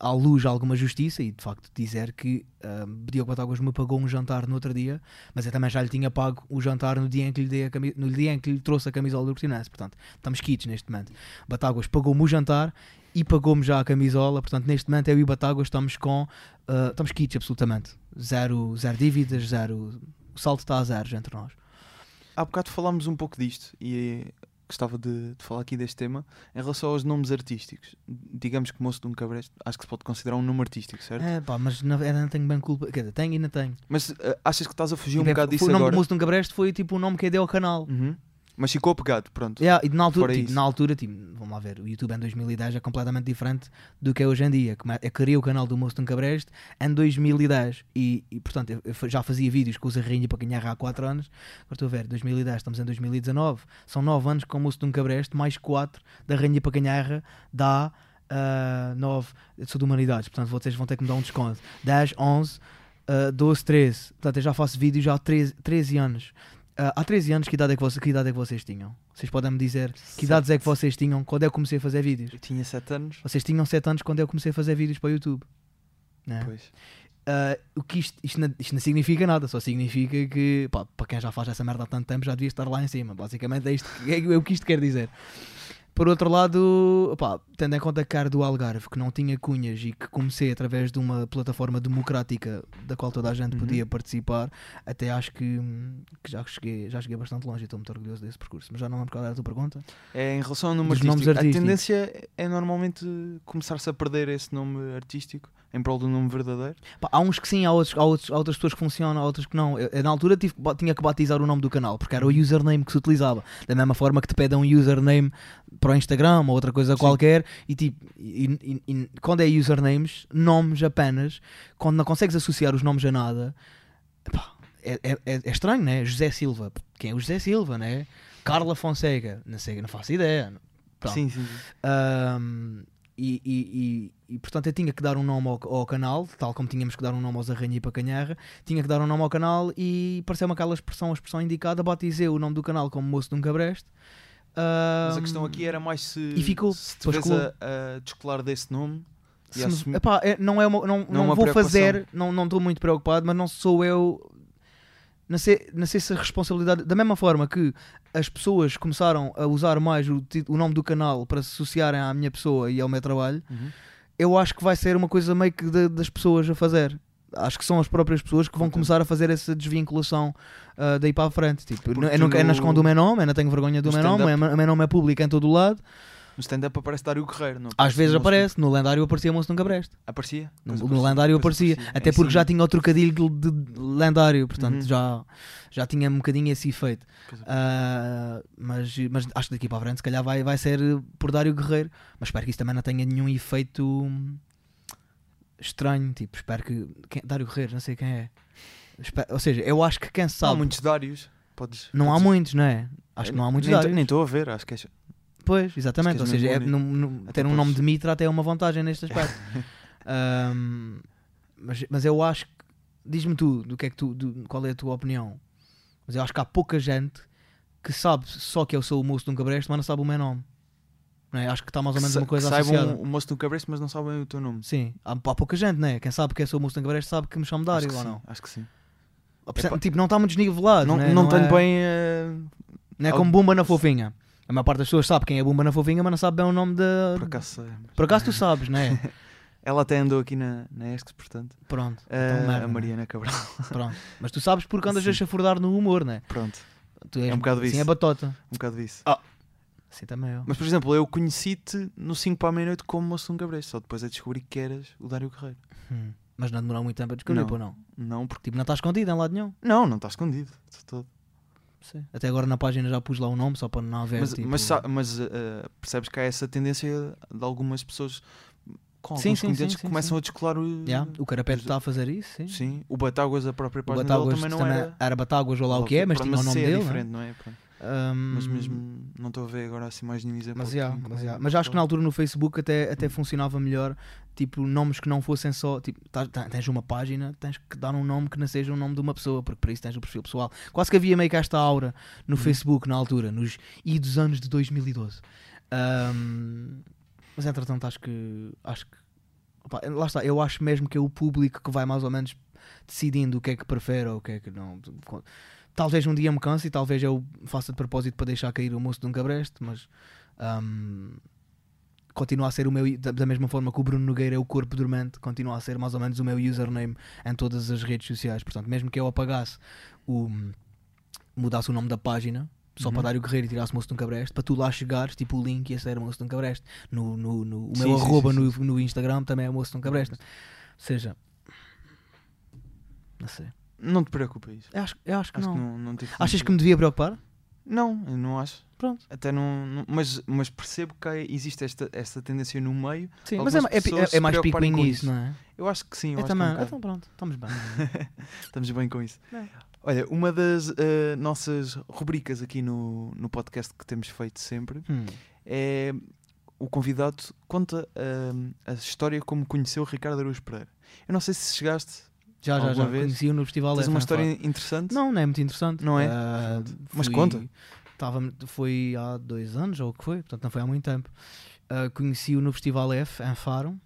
à luz alguma justiça e de facto dizer que ah, Diogo Batáguas me pagou um jantar no outro dia, mas eu também já lhe tinha pago o jantar no dia em que lhe, dei a cami- no dia em que lhe trouxe a camisola do Portinense. Portanto, estamos quites neste momento. Batáguas pagou-me o jantar e pagou-me já a camisola. Portanto, neste momento eu e Batáguas estamos com. ah, estamos quites absolutamente. Zero, zero dívidas, zero. O salto está a zeros entre nós. Há bocado falámos um pouco disto e gostava de, de falar aqui deste tema em relação aos nomes artísticos. Digamos que Moço de um Cabresto, acho que se pode considerar um nome artístico, certo? É pá, mas verdade não tenho bem culpa. Quer dizer, tenho e não tenho. Mas eh, achas que estás a fugir um Tipo, é, bocado disso o nome agora? do Moço de um Cabreste foi tipo o nome que eu dei ao canal. Uhum. Mas ficou apegado, pronto. Yeah, e na altura, tipo, na altura tipo, vamos lá ver, o YouTube em 2010 é completamente diferente do que é hoje em dia. Come- Eu criei o canal do Moço de Cabreste em 2010 e, e, portanto eu, eu já fazia vídeos com o Zé Rainha para ganhar há 4 anos. Agora estou a ver, 2010, estamos em 2019, são 9 anos com o Moço de Cabreste, mais 4 da Rainha para Canharra dá 9, sou de Humanidades, portanto vocês vão ter que me dar um desconto. 10, 11, uh, 12, 13. Portanto, eu já faço vídeos já há 13, 13 anos. Uh, há 13 anos, que idade, é que, você, que idade é que vocês tinham? Vocês podem me dizer que idades é que vocês tinham quando eu comecei a fazer vídeos? Eu tinha 7 anos. Vocês tinham 7 anos quando eu comecei a fazer vídeos para o YouTube. Né? Pois. Uh, o que isto, isto, não, isto não significa nada, só significa que, pá, para quem já faz essa merda há tanto tempo, já devia estar lá em cima. Basicamente é, isto, é, é o que isto quer dizer. Por outro lado, tendo em conta que era do Algarve, que não tinha cunhas e que comecei através de uma plataforma democrática da qual toda a gente Uhum. podia participar, até acho que, hum, que já, cheguei, já cheguei bastante longe e estou muito orgulhoso desse percurso. Mas já não lembro qual era a tua pergunta. É em relação ao nome Dos artístico. nomes A tendência é normalmente começar-se a perder esse nome artístico em prol do nome verdadeiro. Pá, há uns que sim, há, outros, há, outros, há outras pessoas que funcionam, há outras que não. Eu, na altura tive, tinha que batizar o nome do canal, porque era o username que se utilizava. Da mesma forma que te pedem um username para o Instagram ou outra coisa Sim. qualquer. E tipo, e- e- e quando é usernames, nomes apenas, quando não consegues associar os nomes a nada, pá, é, é, é- é estranho, né? José Silva. Quem é o José Silva, né? Carla Fonseca. Não sei, não faço ideia. Pronto. Sim, sim. Ahm, e, e- e- e, portanto eu tinha que dar um nome ao, ao canal, tal como tínhamos que dar um nome aos Arranha e Pacanharra, tinha que dar um nome ao canal e pareceu-me aquela expressão, a expressão indicada, batizei o nome do canal como Moço de um Cabreste. Mas a questão aqui era mais se, e ficou, se ficou. a, a descolar desse nome me- assumir- epá, é- não é uma, não, é não vou fazer, não não estou muito preocupado, mas não sou eu. Não sei, não sei se a responsabilidade. Da mesma forma que as pessoas começaram a usar mais o, o nome do canal para se associarem à minha pessoa e ao meu trabalho, Uhum. eu acho que vai ser uma coisa meio que de- das pessoas a fazer. Acho que são as próprias pessoas que vão Entendo. começar a fazer essa desvinculação ah, daí para a frente. Tipo, Porque eu, eu não escondo o meu nome, eu não tenho vergonha do meu nome, stand-up- o meu nome é público em todo o lado. No stand-up aparece Dário Guerreiro. Não Às vezes aparece, no lendário aparecia Moço Nunca Breste. Aparecia? No, Pois no aparecia, lendário aparecia, aparecia. até Em porque já cima. tinha o trocadilho de, lendário, portanto Uhum. já, já tinha um bocadinho esse efeito. É. Ah, mas, mas acho que daqui para a frente, se calhar, vai, vai ser por Dário Guerreiro. Mas espero que isso também não tenha nenhum efeito hum, estranho. Tipo, espero que. Quem, Dário Guerreiro, não sei quem é. Espe- ou seja, eu acho que quem Há sabe. muitos Dários. Podes, não há podes- muitos, não é? Acho que não há muitos nem Dários. Nem estou a ver, acho que é. Pois, exatamente. Ou seja, é, num- Até ter um podes- nome de Mitra até é uma vantagem neste aspecto. Ahm, mas, mas eu acho que. Diz-me tu, do que é que tu, do- qual é a tua opinião? Mas eu acho que há pouca gente que sabe só que eu sou o moço de um cabreste, mas não sabe o meu nome. Não é? Acho que está mais ou menos que uma coisa sa- que saibam o moço do cabresto, mas não sabem o teu nome. Sim, há, há pouca gente, não é? Quem sabe que sou o moço de um cabreste sabe que me chamo Dário ou sim, não. Acho que sim. Portanto, Tipo, não está muito desnivelado. Não, não, é? não, Não tenho é- bem. eh, Não é como Bumba na Fofinha. A maior parte das pessoas sabe quem é Bumba na Fofinha, mas não sabe bem o nome da. por acaso sei. mas- Por acaso tu sabes, não é? Ela até andou aqui na, na ESC, portanto. Pronto. Então merda, a não é? Mariana Cabral. Pronto. Mas tu sabes porque andas Sim. a chafurdar no humor, né? Pronto, Tu és, É um bocado Sim, isso. é batota. um bocado disso. Sim, também eu. Mas, por exemplo, eu conheci-te no 5 para a meia-noite como moço de um cabresto. Só depois é descobrir que eras o Dário Guerreiro. Hum. Mas não demorou muito tempo a descobrir, Não. pô, não. Não, porque. Tipo, não está escondido em lado nenhum. Não, não está escondido. de todo. Sim. Até agora na página já pus lá o nome, só para não haver. Mas, tipo... mas, mas, eh, percebes que há essa tendência de algumas pessoas com Sim, alguns sim, comediantes sim, que começam a descolar o. Yeah, O Carapeto os- está a fazer isso, sim. Sim, o Batáguas, a própria O página dele Batáguas também não também era. era Batáguas ou lá o que é, mas tinha o nome isso é dele. não é? diferente, não é? Hum, Mas mesmo não estou a ver agora assim mais nenhum exemplo. Mas, quem mas, começa já. a mas acho que na altura no Facebook até, até funcionava melhor, tipo, nomes que não fossem só, tipo, tá- tá- tens uma página, tens que dar um nome que não seja o nome de uma pessoa, porque para isso tens o perfil pessoal. Quase que havia meio que esta aura no Uhum. Facebook na altura, nos idos anos de 2012. Ahm, mas entretanto acho que, acho que, opá, lá está, eu acho mesmo que é o público que vai mais ou menos decidindo o que é que prefere ou o que é que não. Talvez um dia me canse e talvez eu faça de propósito para deixar cair o moço de um cabreste, mas ahm, continua a ser o meu, da, mesma forma que o Bruno Nogueira é o corpo dormente, continua a ser mais ou menos o meu username em todas as redes sociais. Portanto, mesmo que eu apagasse o mudasse o nome da página. Só Uhum. para dar o guerreiro e tirasse o moço de um cabreste, para tu lá chegares, tipo o link ia ser o moço de um cabreste. No, no, no, o meu sim, arroba sim, no, sim. no Instagram também é o moço de um cabreste. Ou seja, não sei. Não te preocupa isso. Eu acho, eu acho que Acho não. que não, não Achas que me devia preocupar? Não, eu não acho. Pronto. Até não. não- mas, mas percebo que existe esta, esta tendência no meio. Sim, mas é, é, é, é mais picuinho isso, não é? Eu acho que sim. Eu é um também. bocado. então pronto, estamos bem. Estamos bem com isso. É. Olha, uma das eh, nossas rubricas aqui no, no podcast que temos feito sempre Hum. é o convidado conta eh, a história como conheceu o Ricardo Araújo Pereira. Eu não sei se chegaste, Já, já, já. Vez? Conheci-o no Festival tens F, uma história Faro. interessante. Não, não é muito interessante. Não é? Ah, Mas fui- conta. Tava, foi há dois anos, ou o que foi, portanto não foi há muito tempo. Ah, Conheci-o no Festival F, em Faro.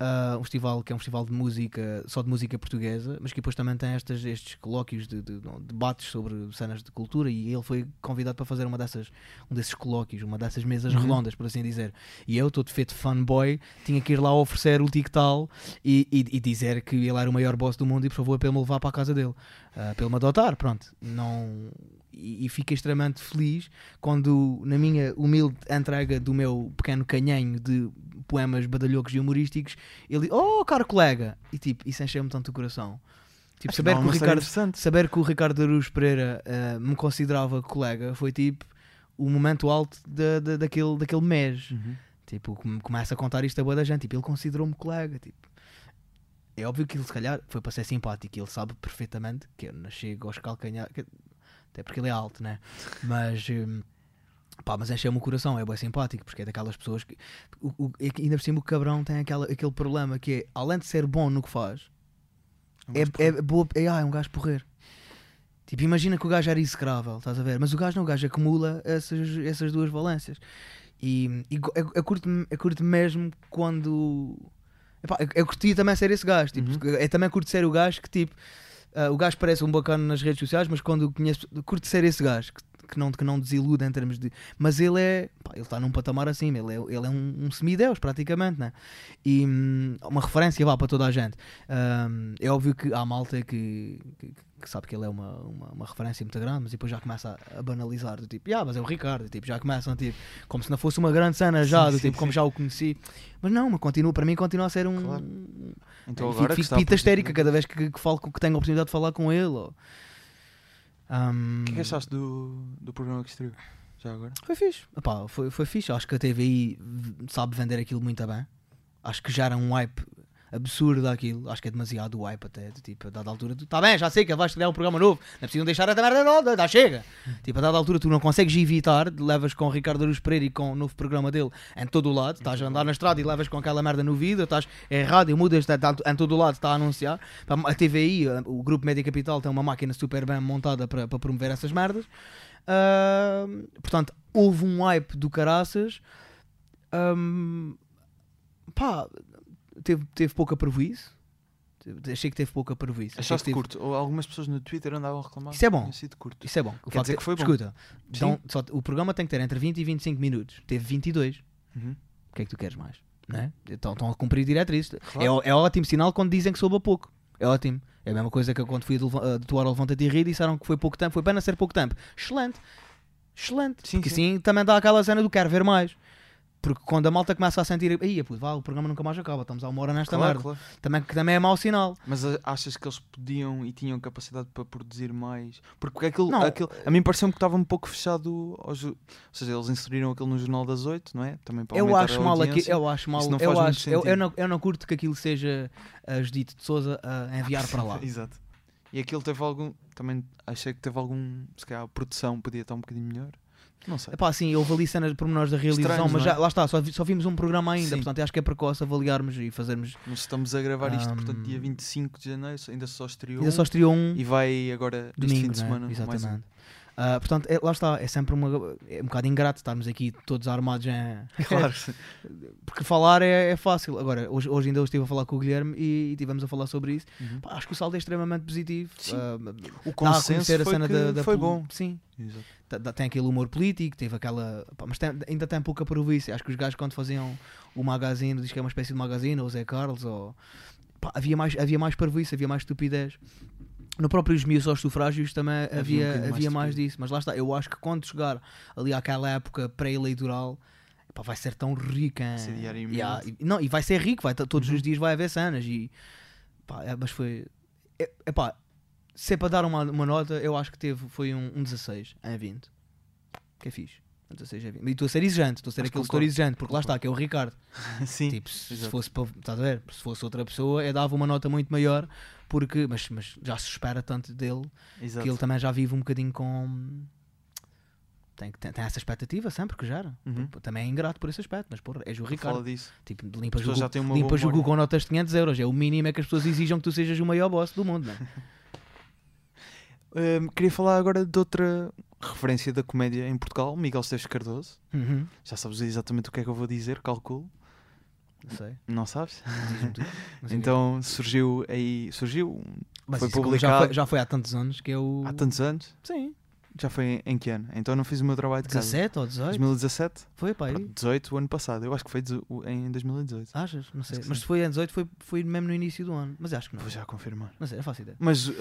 Ah, um festival que é um festival de música, só de música portuguesa, mas que depois também tem estas, estes colóquios de, de- de- debates sobre cenas de cultura e ele foi convidado para fazer uma dessas, um desses colóquios, uma dessas mesas Uhum. redondas, por assim dizer. E eu, todo feito fanboy, tinha que ir lá oferecer o tic-tal e, e, e dizer que ele era o maior boss do mundo e por favor para ele me levar para a casa dele, ah, para ele me adotar, pronto. Não... E, e fiquei extremamente feliz quando, na minha humilde entrega do meu pequeno canhenho de poemas badalhocos e humorísticos, ele oh, caro colega, e tipo, isso encheu-me tanto o coração. Tipo, saber Afinal, que, o Ricardo, saber que o Ricardo Aruz Pereira eh, me considerava colega foi tipo o momento alto da, da, daquele, daquele mês. Uhum. Tipo, come- começa a contar isto a boa da gente. Tipo, ele considerou-me colega. Tipo, é óbvio que ele, se calhar, foi para ser simpático. e Ele sabe perfeitamente que eu não chego aos calcanhares. Até porque ele é alto, né? Mas. hum, Pá, mas encheu-me o coração, é bem simpático, porque é daquelas pessoas que. O, o, é ainda por cima o cabrão tem aquela, aquele problema que é, além de ser bom no que faz, é, é, boa, é, ah, é um gajo porrer. Tipo, imagina que o gajo era execrável, estás a ver? Mas o gajo não, o gajo acumula essas, essas duas valências. E, e eu, eu, curto, eu curto mesmo quando. Epá, eu, eu curtia também ser esse gajo. Tipo, Eu também curto ser o gajo que, tipo, ah, o gajo parece um bacana nas redes sociais, mas quando o conheço, curto ser esse gajo que, que, não, que não desilude em termos de. Mas ele é. pá, ele está num patamar acima, ele é, ele é um, um semideus, praticamente, né? E hum, uma referência vá para toda a gente. Hum, é óbvio que há malta que, que, que sabe que ele é uma, uma, uma referência muito grande, mas depois já começa a, a banalizar, do tipo, ah, mas é o Ricardo, tipo, já começam tipo, como se não fosse uma grande cena já, Sim, do sim, tipo, como sim. já o conheci. Mas não, mas continua, para mim continua a ser um. Claro. Então Fico- agora fico a pita histérica posicionar- cada vez que, que falo que tenho a oportunidade de falar com ele. ou- Hum, O que é que achaste do, do programa que estreou? Já agora? Foi fixe. Epá, foi, foi fixe. Acho que a TVI sabe vender aquilo muito bem. Acho que gera um hype absurdo aquilo. Acho que é demasiado hype até. de, Tipo, a dada altura, tu tá bem, já sei que vais criar um programa novo. Não precisam deixar essa merda nova, já chega. Tipo, a dada altura tu não consegues evitar, levas com o Ricardo Aruz Pereira e com o novo programa dele em todo o lado. Estás a andar na estrada e levas com aquela merda no vidro, estás é errado e mudas, tá- tá- em todo o lado está a anunciar. A TVI, o Grupo Média Capital, tem uma máquina super bem montada para, para promover essas merdas. Ah, portanto, houve um hype do caraças. Ahm, pá, teve, teve pouca prejuízo. Achei que teve pouca prejuízo. Achaste teve- curto? Ou algumas pessoas no Twitter andavam a reclamar. Isso é bom. sido curto. Isso é bom. O Quer dizer é- que foi bom. Escuta, então, só- o programa tem que ter entre 20 e 25 minutos. Teve 22. Uhum. O que é que tu queres mais? Não é? Então estão a cumprir diretrizes. Claro. É, é ótimo sinal quando dizem que soube a pouco. É ótimo. É a mesma coisa que quando fui a Leva- a atuar ao Levanta-te e Rir disseram que foi pouco tempo. Foi pena ser pouco tempo. Excelente. Excelente. Sim, Porque sim. assim também dá aquela cena do quero ver mais. Porque quando a malta começa a sentir, aí, puto, vá, o programa nunca mais acaba, estamos há uma hora nesta Claro, merda. claro. Também, que também é mau sinal. Mas a- achas que eles podiam e tinham capacidade para produzir mais? Porque aquilo, Não. aquilo a mim pareceu-me que estava um pouco fechado. Aos, ou seja, eles inseriram aquilo no Jornal das Oito, não é? Também para Eu acho a mal aqui, eu acho mal, eu, acho, eu, eu, não, eu não curto que aquilo seja a Judite de Souza a enviar para lá. Exato. E aquilo teve algum. Também achei que teve algum. Se calhar a produção podia estar um bocadinho melhor. Não sei. Epá, sim, houve ali cenas de pormenores da realização, Estranhos, mas é? já, lá está, só, vi- só vimos um programa ainda, Sim. portanto acho que é precoce avaliarmos e fazermos. Nós estamos a gravar isto, portanto, dia Ahm. 25 de janeiro, ainda só estreou. Ainda um, só estreou um E vai agora, este domingo, fim de né? semana, um. exatamente. Ah, portanto, é- lá está, é sempre uma, é um bocado ingrato estarmos aqui todos armados em. Claro. Porque falar é, é fácil. Agora, hoje, hoje ainda estive a falar com o Guilherme e, estivemos a falar sobre isso. Uhum. Pá, acho que o saldo é extremamente positivo. Sim. Ah, O a consenso a foi cena que da, da foi bom. Sim, Exato. Tá- tá- tem aquele humor político, teve aquela. pá, mas tem- ainda tem pouca província. Acho que os gajos, quando faziam o magazine, diz que é uma espécie de magazine, ou Zé Carlos, ou. pá, havia mais, havia mais parvoíce, havia mais estupidez. No próprio Os Miúdos aos Sufrágios também um havia, bocadinho havia, mais mais, disso. Mas lá está, eu acho que quando chegar ali àquela época pré-eleitoral. Vai ser tão rica. Vai ser diariamente. Yeah, e- não, e vai ser rico, vai, todos Uhum. os dias vai haver cenas. E, pá, é, mas foi. É, se é para dar uma, uma nota, eu acho que teve, foi um, um 16 em 20. Que é fixe. Um 16 em 20. E estou a ser exigente, estou a ser Mas aquele concordo, exigente, porque lá está, que é o Ricardo. Sim. Tipo, se, se fosse para, estás a ver? Se fosse outra pessoa, eu dava uma nota muito maior, porque, mas, mas já se espera tanto dele Exato. que ele também já vive um bocadinho com. Tem, tem, tem essa expectativa sempre que gera. Uhum. Também é ingrato por esse aspecto, mas porra, és o Fala Ricardo. disso. Tipo, As limpas, o, já limpas o. Google notas de 500 euros. É o mínimo é que as pessoas exijam que tu sejas o maior boss do mundo, não é? Hum, queria falar agora de outra referência da comédia em Portugal, Miguel Esteves Cardoso. Uhum. Já sabes exatamente o que é que eu vou dizer, calculo. Não sei. Não sabes? Não Então surgiu aí. Surgiu. Mas foi como Já publicado- foi, já foi há tantos anos que eu. há tantos anos. Sim. Já foi em, em que ano? Então eu não fiz o meu trabalho de casa. 17 ou 18? 2017? Foi, pá. Pronto, 18 o ano passado. Eu acho que foi em 2018. Achas? Não sei. Mas se foi em 18, foi, foi mesmo no início do ano. Mas acho que não. Vou já confirmar. Não sei, não faço ideia. Mas uh,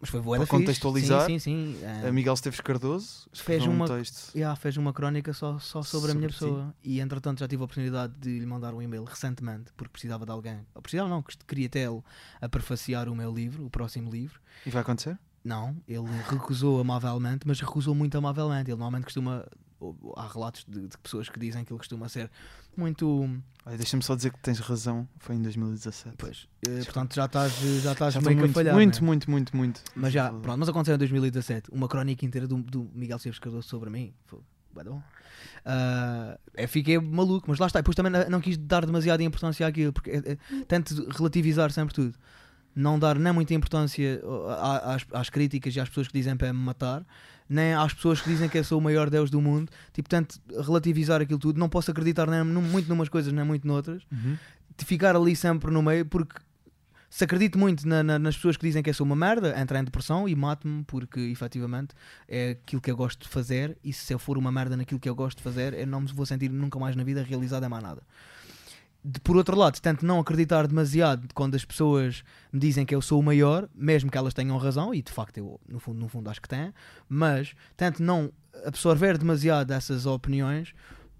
Mas foi boa Para contextualizar, Sim, sim, sim. A eh, Miguel Esteves Cardoso Fez escreveu um uma- texto. Yeah, fez uma crónica só, só sobre, a minha Sobre ti. pessoa. E entretanto já tive a oportunidade de lhe mandar um e-mail recentemente, porque precisava de alguém. Ou precisava não, que queria tê-lo a prefaciar o meu livro, o próximo livro. E vai acontecer? Não, ele recusou amavelmente, mas recusou muito amavelmente. Ele normalmente costuma. Há relatos de, de pessoas que dizem que ele costuma ser muito. Deixa-me só dizer que tens razão. Foi em 2017. Pois, eh, portanto já estás, já estás Já meio que a muito, falhar. muito, né? muito, muito, muito. Mas já, pronto, mas aconteceu em 2017. Uma crónica inteira do, do Miguel Silves Cardoso sobre mim. Foi bom. Eu fiquei maluco, mas lá está. Depois também não, quis dar demasiada importância àquilo, porque é, é, tento relativizar sempre tudo. Não dar nem muita importância às, às críticas e às pessoas que dizem para me matar, nem às pessoas que dizem que eu sou o maior Deus do mundo. Tipo, tento relativizar aquilo tudo. Não posso acreditar nem, muito numas coisas, nem muito noutras Uhum. de ficar ali sempre no meio, porque se acredito muito na- na- nas pessoas que dizem que eu sou uma merda, entro em depressão e mato-me, porque efetivamente é aquilo que eu gosto de fazer. E se eu for uma merda naquilo que eu gosto de fazer, eu não me vou sentir nunca mais na vida realizado em mais nada. De- por outro lado, tento não acreditar demasiado quando as pessoas me dizem que eu sou o maior, mesmo que elas tenham razão, e de facto eu, no fundo, no fundo acho que têm, mas tento não absorver demasiado essas opiniões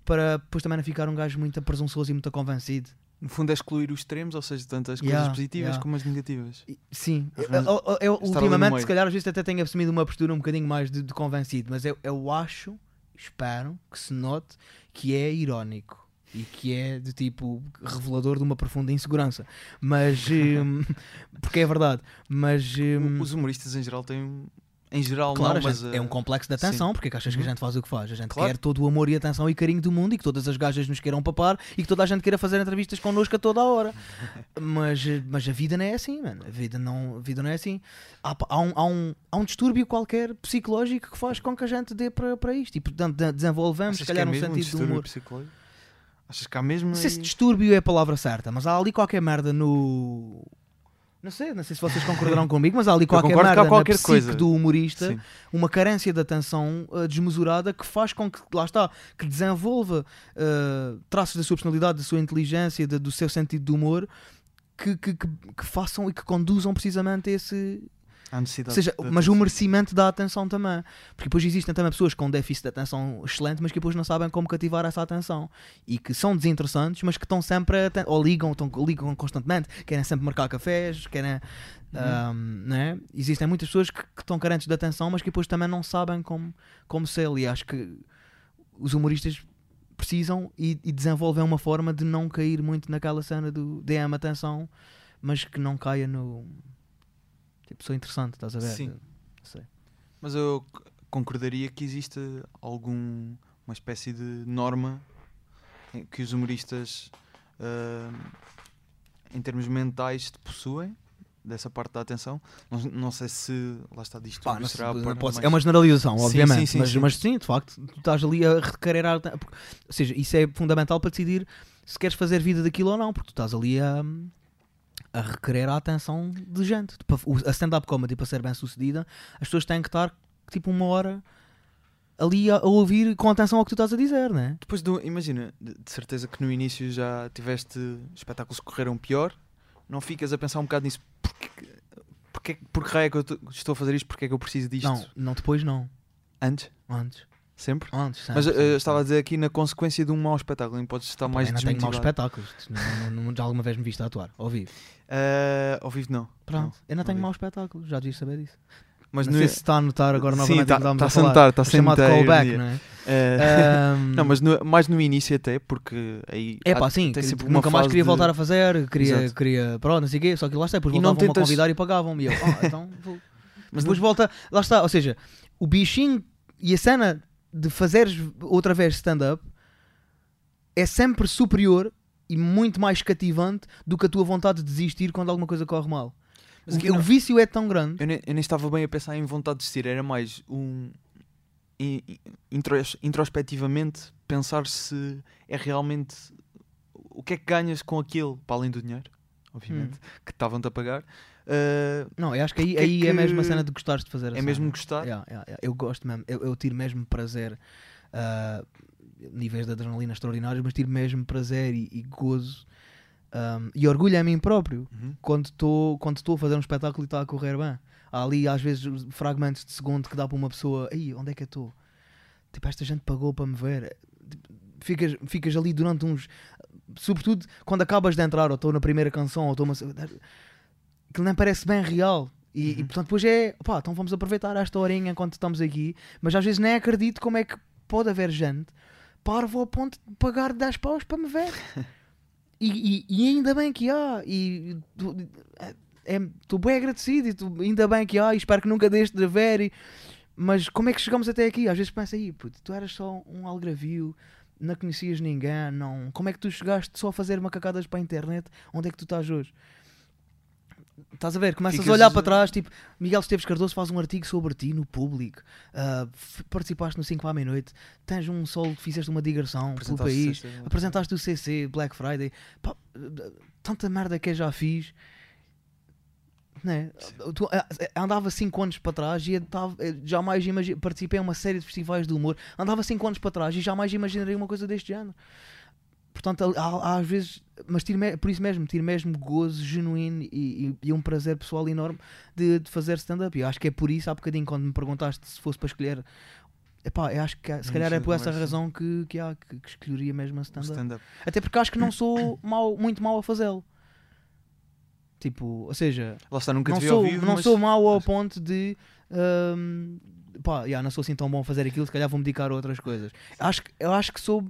para depois também não ficar um gajo muito presunçoso e muito convencido. No fundo é excluir os extremos, ou seja, tanto as Yeah, coisas positivas yeah. como as negativas. E- Sim, eu, eu- eu- ultimamente, se calhar, às vezes até tenho assumido uma postura um bocadinho mais de, de convencido, mas eu, eu acho, espero que se note que é irónico e que é de tipo revelador de uma profunda insegurança, mas hum, porque é verdade, mas hum, Os humoristas em geral têm. Em geral, Claro, não, mas. é um uh, complexo de atenção, porque é que achas que a Uhum. gente faz o que faz? A gente Claro. quer todo o amor e atenção e carinho do mundo e que todas as gajas nos queiram papar e que toda a gente queira fazer entrevistas connosco a toda a hora. mas, mas a vida não é assim, mano. A vida não, a vida não é assim. Há, há um, há, um, há um distúrbio qualquer psicológico que faz com que a gente dê para, para isto e, portanto, de- desenvolvemos, se é calhar, um mesmo sentido de distúrbio humor. psicológico? Achas que há mesmo. Não sei se aí- distúrbio é a palavra certa, mas há ali qualquer merda no. Não sei, não sei se vocês concordarão comigo, mas há ali qualquer que há merda qualquer coisa. do humorista Sim. uma carência de atenção uh, desmesurada que faz com que, lá está, que desenvolva uh, traços da sua personalidade, da sua inteligência, da- do seu sentido de humor que, que, que, que façam e que conduzam precisamente a esse. Ou seja, mas o merecimento da atenção também. Porque depois existem também pessoas com déficit de atenção excelente, mas que depois não sabem como cativar essa atenção. E que são desinteressantes, mas que estão sempre ou ligam, estão, ligam constantemente, querem sempre marcar cafés, querem. ahm, né? Existem muitas pessoas que, que estão carentes de atenção, mas que depois também não sabem como, como ser. E acho que os humoristas precisam e, e desenvolvem uma forma de não cair muito naquela cena do DM atenção, mas que não caia no. Tipo, sou interessante, estás a ver? Sim. Não sei. Mas eu concordaria que existe algum uma espécie de norma que os humoristas ah, em termos mentais te possuem dessa parte da atenção. Não, não sei se lá está disto Pá, não pode ser- mais- É uma generalização, Sim, obviamente, sim, sim, mas, sim. mas sim, de facto, tu estás ali a requerer. a Ou seja, isso é fundamental para decidir se queres fazer vida daquilo ou não, porque tu estás ali a, a requerer a atenção de gente. Para- o- A stand-up comedy, para ser bem sucedida, as pessoas têm que estar tipo uma hora ali a, a ouvir com atenção ao que tu estás a dizer, não é? Depois do, imagina, de, certeza que no início já tiveste espetáculos que correram pior, não ficas a pensar um bocado nisso. Porque, porque, porque é que eu estou a fazer isto? Porque é que eu preciso disto? Não, não depois não. Antes? Antes. Sempre? Antes, sempre, Mas eh, sempre, eu estava a sempre. dizer aqui na consequência de um mau espetáculo, que podes estar mais Eu não tenho maus espetáculos. Não, não- não- já alguma vez me viste a atuar, ao vivo. Eh, ao vivo não. Pronto, Não, eu não tenho maus espetáculos, já devias saber disso. Mas não sei se está a notar agora novamente tá- que estávamos tá a a sentar, tá a O chamado sentar, callback, não é? eh, Ahm, não, mas no- mais no início até, porque aí É pá, sim, que- nunca mais queria de- voltar a fazer, queria, Exato. queria pronto, não sei o quê, só que lá está, depois não voltavam a tentas- convidar e pagavam-me. E eu, ah, então vou. Mas depois não- volta, lá está, ou seja, o bichinho e a cena de fazeres outra vez stand-up é sempre superior e muito mais cativante do que a tua vontade de desistir quando alguma coisa corre mal. Mas o, o não- vício é tão grande. Eu nem, eu nem estava bem a pensar em vontade de desistir, era mais um. in- in- intros- introspectivamente pensar se é realmente o que é que ganhas com aquilo, para além do dinheiro, obviamente, Hum. que estavam-te a pagar. Uh, Não, eu acho que aí, é aí é mesmo a que- cena de gostares de fazer a é cena. mesmo gostar. Yeah, yeah, yeah. Eu gosto mesmo, eu, eu tiro mesmo prazer, ah, níveis de adrenalina extraordinários, mas tiro mesmo prazer e, e gozo Um, e orgulho a mim próprio Uhum. quando estou quando a fazer um espetáculo e está a correr bem. Há ali às vezes os fragmentos de segundo que dá para uma pessoa, aí, onde é que eu estou? Tipo, esta gente pagou para me ver. Tipo, Ficas, ficas ali durante uns. Sobretudo quando acabas de entrar, ou estou na primeira canção, ou estou uma. Aquilo nem parece bem real. E, e, Uhum. portanto, depois é, pá, então vamos aproveitar esta horinha enquanto estamos aqui, mas às vezes nem acredito como é que pode haver gente parvo ao ponto de pagar 10 paus para me ver. E, e- e ainda bem que há. E estou bem agradecido. E tu- ainda bem que há. E espero que nunca deixe de haver. e- mas como é que chegamos até aqui? Às vezes pensa aí, puto, tu eras só um algravio, não conhecias ninguém. Não. Como é que tu chegaste só a fazer macacadas para a internet? Onde é que tu estás hoje? Estás a ver? Começas Ficas- a olhar para trás, tipo, Miguel Esteves Cardoso faz um artigo sobre ti no público, f- participaste no 5 para a meia-noite, tens um solo que fizeste uma digressão pelo país, sexta- apresentaste o CC, Black Friday, pá, tanta merda que eu já fiz. Né? Tu, andava 5 anos para trás e tava- jamais participei em uma série de festivais de humor. Andava 5 anos para trás e jamais imaginaria uma coisa deste género. Portanto, há, às vezes, mas tiro me- por isso mesmo, tiro mesmo gozo genuíno e, e- e um prazer pessoal enorme de, de fazer stand-up. E acho que é por isso, há bocadinho, quando me perguntaste se fosse para escolher, epá, eu acho que se Não calhar é por essa conversa. razão que, que, há, que, que escolheria mesmo a stand-up. stand-up. Até porque acho que não sou mau, muito mau a fazê-lo. Tipo, ou seja, está, não sou, vivo, não sou mau ao ponto de. hum, pá, já, não sou assim tão bom a fazer aquilo, se calhar vou-me dedicar a outras coisas. Acho, eu acho que sou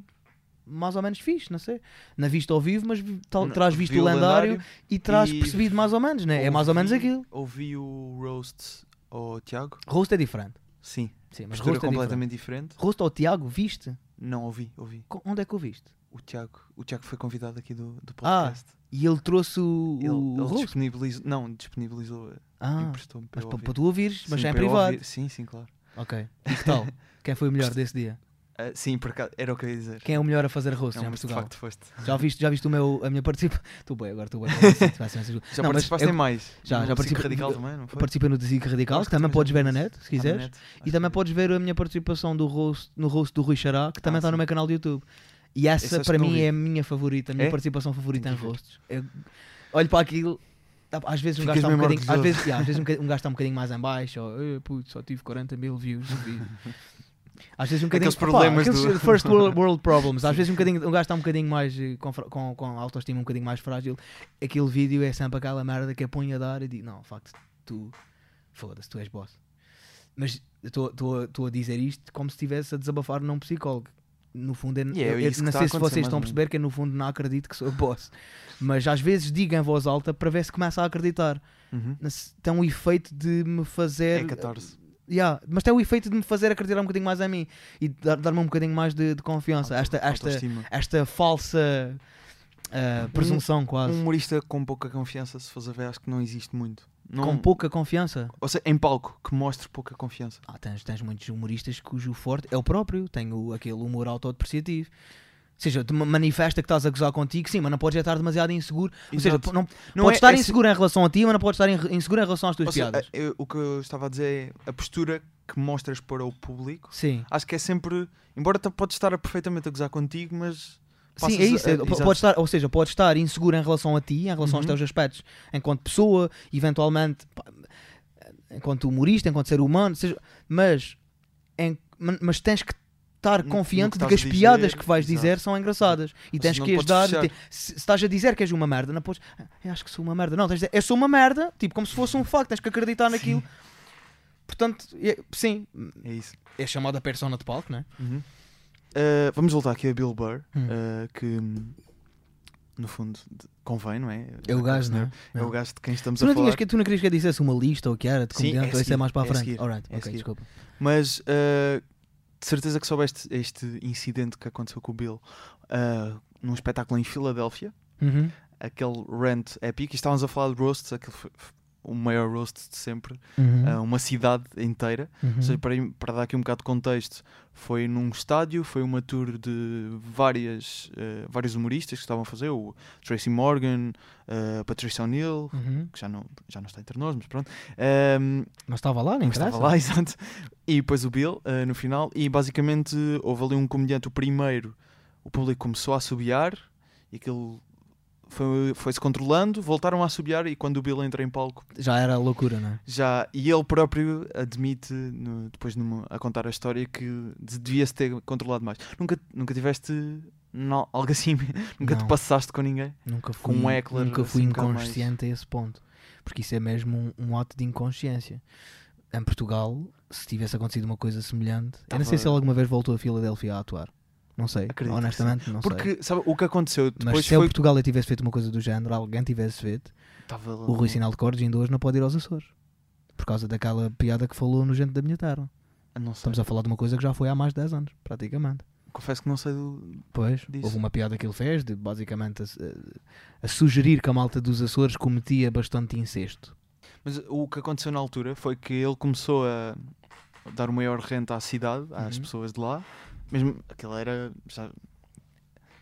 mais ou menos fixe, não sei. Na vista ao vivo, mas tal, Não, traz visto vi o lendário, e traz e percebido mais ou menos, né? É mais ou menos ouvi- aquilo. Ouvi o roast ao Tiago. Rosto é diferente. Sim, Sim, mas rosto é diferente. completamente diferente. Rosto ao Tiago, viste? Não, ouvi, ouvi. Co- Onde é que o viste? O Tiago, o Tiago foi convidado aqui do, do Ah, podcast. E ele trouxe o, ele o ele rosto. disponibilizou, não, disponibilizou, Ah, emprestou-me para mas para, para tu ouvires, mas Sim, já em eu privado. ouvir. Sim, sim, claro. Ok. E que tal? Quem foi o melhor desse dia? Ah, sim, por acaso, era o que eu ia dizer. Quem é o melhor a fazer rosto já em mas de Portugal? facto foste. Já viste, já viste o meu, a minha participação? Estou bem, agora estou bem. Já Não, participaste em mais. já- No já Psico participe- Radical também, não foi? Participei no Desigo Radical, que também podes ver na net, se quiseres. net? E também podes ver a minha participação do roast, no roast do Rui Xará, que também Ah, está no meu canal do YouTube. E essa, para mim, é a minha favorita, a minha É? participação favorita em roastos. Eu olho para aquilo, às vezes um gajo está um bocadinho, às vezes, yeah, às vezes um, um gajo está um bocadinho mais em baixo, ou "Eh, putz, só tive 40 mil views no vídeo. Às vezes um bocadinho Aqueles problemas aqueles do- first world, world problems. Às vezes um, bocadinho, um gajo está um bocadinho mais eh, com, com, com autoestima um bocadinho mais frágil. Aquele vídeo é sempre aquela merda que ponho a dar e digo: Não, facto, tu foda-se, tu és boss. Mas estou a dizer isto como se estivesse a desabafar num psicólogo. No fundo, eu, E é eu- não está sei se vocês estão a perceber que eu, no fundo, não acredito que sou boss. Mas às vezes digo em voz alta para ver se começa a acreditar. Uhum. Tem um efeito de me fazer. É 14. Yeah, mas tem o efeito de me fazer acreditar um bocadinho mais a mim e dar- dar-me um bocadinho mais de, de confiança. Esta, esta, Autoestima. esta falsa ah, presunção, quase. Um humorista com pouca confiança, se fores a ver, acho que não existe muito. Não, Com pouca confiança. Ou seja, em palco, que mostre pouca confiança. Ah, tens, tens muitos humoristas cujo forte é o próprio. Tem o, aquele humor autodepreciativo. Ou seja, tu ma- manifesta que estás a gozar contigo, sim, mas não podes já estar demasiado inseguro. Ou seja, não, Não podes é- estar é se- inseguro em relação a ti, mas não podes estar in- inseguro em relação às tuas Ou seja, piadas. eu- o que eu estava a dizer é a postura que mostras para o público. Sim. Acho que é sempre. Embora tu podes estar perfeitamente a gozar contigo, mas. Sim, é isso. a- é, a- pode estar, ou seja, pode estar inseguro em relação a ti, em relação aos Uhum. teus aspectos, enquanto pessoa, eventualmente, pá, enquanto humorista, enquanto ser humano, seja, mas, em- ma- mas tens que estar No- confiante de que as a piadas dizer, que vais exato. dizer são engraçadas e tens que não as dar. te- Se, se estás a dizer que és uma merda, não podes. "Ah, acho que sou uma merda. Não, tens de dizer, eu sou uma merda, tipo, como se fosse um facto, tens que acreditar naquilo. Portanto, é- sim, É isso. é chamada persona de palco, não é? Uhum. Uh, vamos voltar aqui a Bill Burr, Hum. uh, que no fundo convém, não é? É o gajo, não é? É o gajo de quem estamos Tu a não, falar. que- tu não querias que eu dissesse uma lista ou o que era de Sim, é comediante, ou isso é mais para a é frente? Alright, é ok, desculpa. Mas uh, de certeza que soubeste este incidente que aconteceu com o Bill uh, num espetáculo em Filadélfia, Uhum. aquele rant épico, e estávamos a falar de roasts, aquele foi, foi o maior roast de sempre, Uhum. uh, uma cidade inteira. Uhum. Ou seja, para, para dar aqui um bocado de contexto, foi num estádio, foi uma tour de várias, uh, vários humoristas que estavam a fazer, o Tracy Morgan, uh, Patricia O'Neill, Uhum. que já não, já não está entre nós, mas pronto. Um, Mas estava lá, nem estava lá, exato. E depois o Bill, uh, no final, e basicamente houve ali um comediante, o primeiro, o público começou a assobiar, e aquilo foi- foi-se controlando, voltaram a assobiar e quando o Bill entra em palco, Já era loucura, não é? já. E ele próprio admite, no- depois numa- a contar a história, que de- devia-se ter controlado mais. Nunca, nunca tiveste não, algo assim? nunca te Não. passaste com ninguém? Nunca Com fui, um heckler, nunca fui assim, um bocado mais- inconsciente a esse ponto. Porque isso é mesmo um, um ato de inconsciência. Em Portugal, se tivesse acontecido uma coisa semelhante, eu não sei Tava- se ele alguma vez voltou a Filadélfia a atuar. Não sei, Acredito honestamente, não sei. Porque, sabe, o que aconteceu Mas depois se eu foi. Portugal eu tivesse feito uma coisa do género, alguém tivesse feito, Tava o Rui Sinal de Cordes ainda hoje não pode ir aos Açores. Por causa daquela piada que falou no Gente da Minha Terra. Estamos a falar de uma coisa que já foi há mais de 10 anos, praticamente. Confesso que não sei do. Pois, Disso. houve uma piada que ele fez de basicamente a, a sugerir que a malta dos Açores cometia bastante incesto. Mas o que aconteceu na altura foi que ele começou a dar o maior renta à cidade, às Uhum. pessoas de lá. Mesmo aquilo era. já-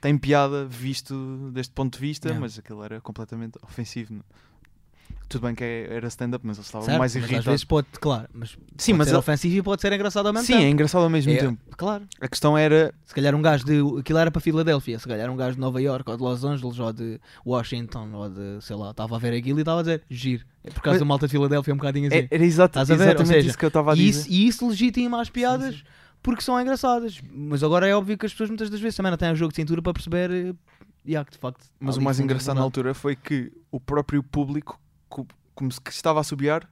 tem piada visto deste ponto de vista, Yeah. mas aquilo era completamente ofensivo. Tudo bem que é- era stand-up, mas ele estava Certo? mais mas irritado. às vezes pode, claro, mas Sim, pode mas ser ele- ofensivo e pode ser engraçado ao mesmo Sim, é tempo. engraçado ao mesmo É, tempo. Claro. A questão era. Se calhar um gajo de. Aquilo era para Filadélfia, se calhar um gajo de Nova York ou de Los Angeles ou de Washington ou de. sei lá, estava a ver aquilo e estava a dizer giro. É por causa Mas- da malta de Filadélfia um bocadinho assim. é- Era exato, Estás a ver? Ou exatamente seja, isso que eu estava a e, dizer. isso, e isso legitima as piadas porque são engraçadas. Mas agora é óbvio que as pessoas muitas das vezes também não têm o jogo de cintura para perceber. eh, yeah, que de facto. Mas o mais engraçado na verdade. altura foi que o próprio público, co- como se que estava a subiar,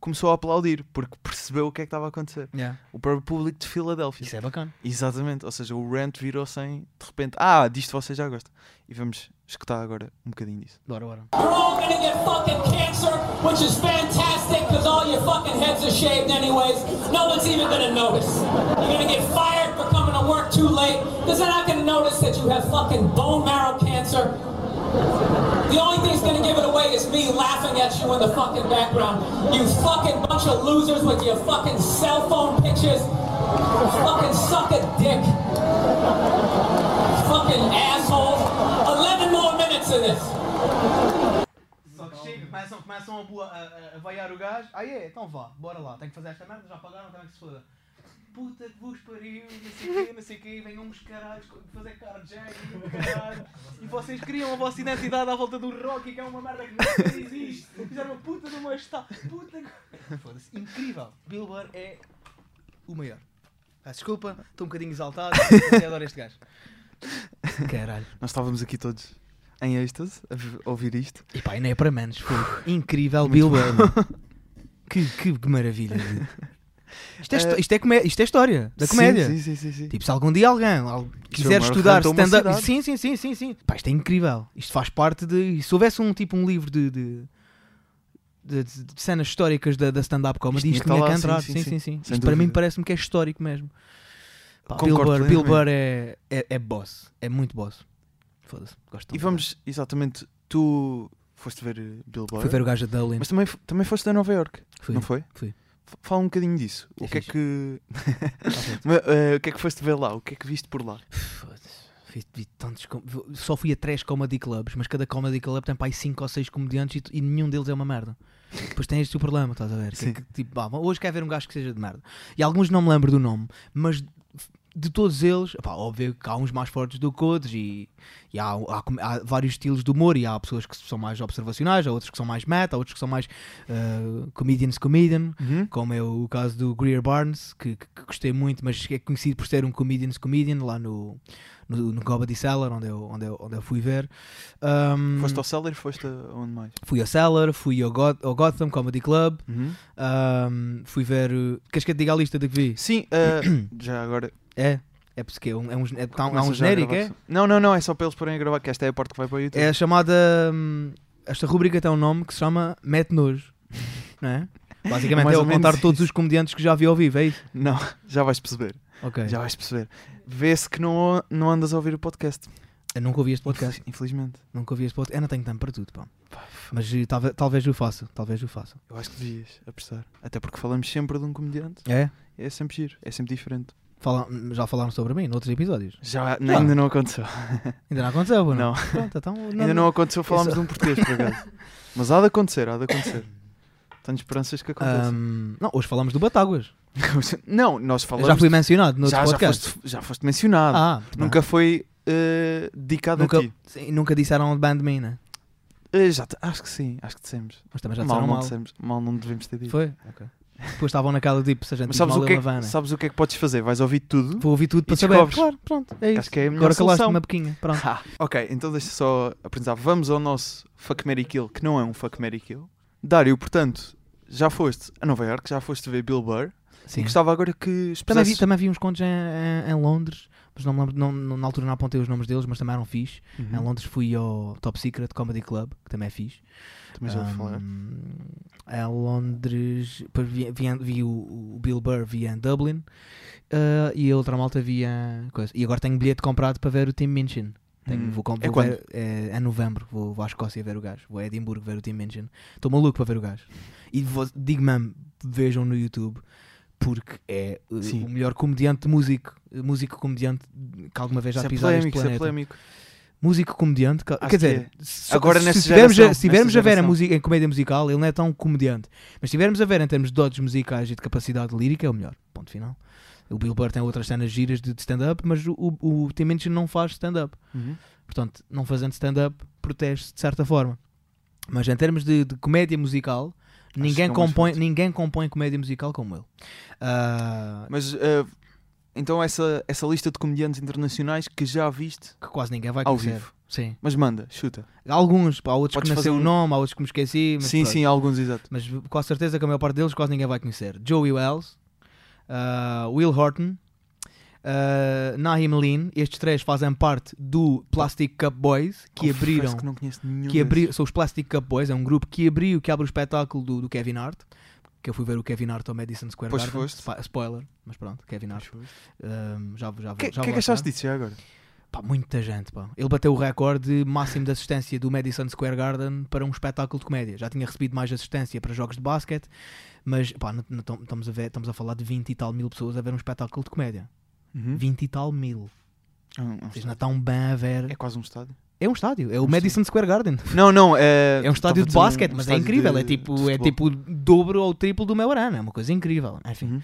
começou a aplaudir, porque percebeu o que é que estava a acontecer. Yeah. O próprio público de Filadélfia. Isso é bacana. Exatamente, ou seja, o rant virou-se em, de repente, ah, disto você já gosta. E vamos escutar agora um bocadinho disso. Bora, bora. You're all gonna get fucking cancer, which is fantastic because all your fucking heads are shaved anyways. No one's even gonna notice. You're gonna get fired for coming to work too late because they're not gonna notice that you have fucking bone marrow cancer. The only thing that's gonna give it away is me laughing at you in the fucking background. You fucking bunch of losers with your fucking cell phone pictures. Fucking suck a dick. Fucking assholes. 11 more minutes of this. Começam, começam a, a, a-. Ah, é? Então vá, bora lá. Que fazer esta merda, já pagaram, que se foda. Puta que vos pariu, não sei o quê, não sei o quê, venham uns caralhos fazer carjacking, caralho. E vocês criam a vossa identidade à volta do Rocky, que é uma merda que não existe. Fizeram uma puta de uma está. Puta que. Foda-se, incrível. Bill Burr é o maior. Peço desculpa, estou um bocadinho exaltado, mas eu adoro este gajo. Caralho. Nós estávamos aqui todos em êxtase a ouvir isto. E pá, e não é para menos, foi incrível Bill Burr. meu. que, que, que maravilha. Isto é, Eh, isto, é comé- isto é história da comédia. Sim, sim, sim. sim. Tipo, se algum dia alguém al- quiser é estudar stand-up. Sim, sim, sim, sim, sim. Pá, isto é incrível. Isto faz parte de. Se houvesse um tipo um livro de. de de, cenas históricas da, da stand-up comedy, Isto isto tinha que entrar. sim, Sim, sim, sim, sim. Isto para mim dúvida. parece-me que é histórico mesmo. Pá, Bill Burr, Bill. Burr é, é, é boss. É muito boss. Foda-se. Gosto E vamos, exatamente, tu foste ver Bill. Burr, Fui ver o gajo da Dublin. mas também, também foste a Nova York, não foi? Fui. Fala um bocadinho disso. O É que é fixe. que... Tá certo. Mas, eh, o que é que foste ver lá? O que é que viste por lá? Foda-se. Vi, tantos com- Só fui a três comedy clubs, mas cada comedy club tem para aí 5 ou 6 comediantes e, e nenhum deles é uma merda. Depois tem este o problema, estás a ver? Que é que, tipo, ah, hoje quer ver um gajo que seja de merda. E alguns não me lembro do nome, mas de todos eles, pá, óbvio que há uns mais fortes do que outros e, e há, há há vários estilos de humor e há pessoas que são mais observacionais, há outros que são mais meta, há outros que são mais uh, comedians comedian, como é o caso do Greer Barnes, que, que- que gostei muito, mas é conhecido por ser um comedian's comedian lá no, no, no Comedy Cellar, onde eu, onde eu, onde eu fui ver. Um, Foste ao Cellar e foste a onde mais? Fui ao Cellar, fui ao, Goth- ao Gotham Comedy Club, Uhum. um, fui ver. uh, Queres que eu te diga a lista de que vi? Sim, eh, já agora... É, é porque é um, é um, é, tá- há um a genérico, é? Não, não, não, é só para eles porem a gravar, que esta é a parte que vai para o YouTube. É a chamada. hum, esta rubrica tem um nome que se chama Mete Nojo. Não é? Basicamente é ou eu contar menos todos isso. os comediantes que já vi ao vivo, é isso? Não, já vais perceber. Ok. Já vais perceber. Vê-se que não, não andas a ouvir o podcast. Eu nunca ouvi este podcast. Infeliz- Infelizmente. Nunca ouvi este podcast. Eu não tenho tempo para tudo, pá. Mas eh, talvez, talvez o faça. Talvez o faça. Eu acho que devias apostar. Até porque falamos sempre de um comediante. É? É sempre giro, é sempre diferente. Fala, já falaram sobre mim noutros episódios. Já, Já. ainda não aconteceu. Ainda não aconteceu, Não. Pronto, então. ainda não aconteceu falarmos Isso- de um português, por acaso. Mas há de acontecer, há de acontecer. Tenho esperanças que aconteça. Ahm, não, hoje falamos do Batáguas. não, nós falamos. já fui mencionado no já, já, podcast. foste, já foste mencionado. Ah, Nunca foi eh, dedicado Nunca, a ti. sim, nunca disseram Band Me, né? Eh, já te- acho que sim, acho que dissemos. Mas também já mal, disseram não mal. dissemos, mal não devemos ter dito. Foi? Ok. Depois estavam naquela tipo, se a gente Mas sabes o, que é que, sabes o que é que podes fazer? Vais ouvir tudo. Vou ouvir tudo para saber. descobres. Claro, pronto, é isso. Acho que é a melhor Agora calaste solução. uma boquinha. Pronto. Ah, ok, então deixa só apresentar. Vamos ao nosso Fuck Mary Kill, que não é um Fuck Mary Kill. Dário, portanto, já foste a Nova York, já foste ver Bill Burr. Sim. E gostava agora que Também vi, expusesses... também vi uns contos em, em- em Londres, mas não me lembro, não, na altura não apontei os nomes deles, mas também eram fixe. Em Uhum, Londres fui ao Top Secret Comedy Club, que também é fixe. Também já ouvi falar. Um, em Londres, depois vi, vi, vi o, o Bill Burr via em Dublin uh, e a outra malta via coisa. E agora tenho bilhete comprado para ver o Tim Minchin. Tenho, Hum. vou, É vou quando? ver, é, é novembro, vou, vou à Escócia ver o gajo, vou a Edimburgo ver o Tim Minchin. Estou maluco para ver o gajo. E vou- digo mesmo, vejam no YouTube, porque é uh, Sim. o melhor comediante de músico, músico comediante que alguma vez já Isso é pisou este polémico, é planeta. polémico. Músico comediante, que- quer que dizer, é. se- Agora se geração, a, se estivermos nessa a ver a música, em comédia musical, ele não é tão comediante. Mas se estivermos a ver em termos de dotes musicais e de capacidade lírica, é o melhor. Ponto final. O Bill Burr tem outras cenas giras de stand-up, mas o, o, o Tim Minchin não faz stand-up. Uhum. Portanto, não fazendo stand-up, protege-se de certa forma. Mas em termos de, de comédia musical, ninguém é compõe, ninguém compõe comédia musical como ele. Ah, Mas, eh, então essa, essa lista de comediantes internacionais que já viste que quase ninguém vai ao conhecer. vivo. Sim. Mas manda, chuta. Alguns, há outros Podes que não sei fazer o um- nome, há outros que me esqueci. Mas sim, pronto. sim, alguns, exato. mas com a certeza que a maior parte deles quase ninguém vai conhecer. Joey Wells, uh, Will Horton, uh, Naheem Lean, estes três fazem parte do Plastic Cup Boys, que Confesso abriram, que não conheço nenhum que abri, são os Plastic Cup Boys, é um grupo que abriu, que abre o espetáculo do, do Kevin Hart, que eu fui ver o Kevin Hart ao Madison Square Pois Garden, foste. Spoiler, mas pronto, Kevin Hart, um, já, já, O que, já que é que achaste disso já agora? Pá, muita gente, pá. Ele bateu o recorde máximo de assistência do Madison Square Garden para um espetáculo de comédia. Já tinha recebido mais assistência para jogos de basquete, mas pá, estamos, a ver, estamos a falar de 20 e tal mil pessoas a ver um espetáculo de comédia. Uhum. 20 e tal mil. Ah, um Vocês estádio. não estão bem a ver. É quase um estádio. É um estádio, é o Um Madison Square Garden. Não, não, é. É um estádio de a basquete, um mas é estádio incrível. de- é tipo, é tipo o dobro ou triplo do meu arana. É uma coisa incrível. Enfim. Uhum.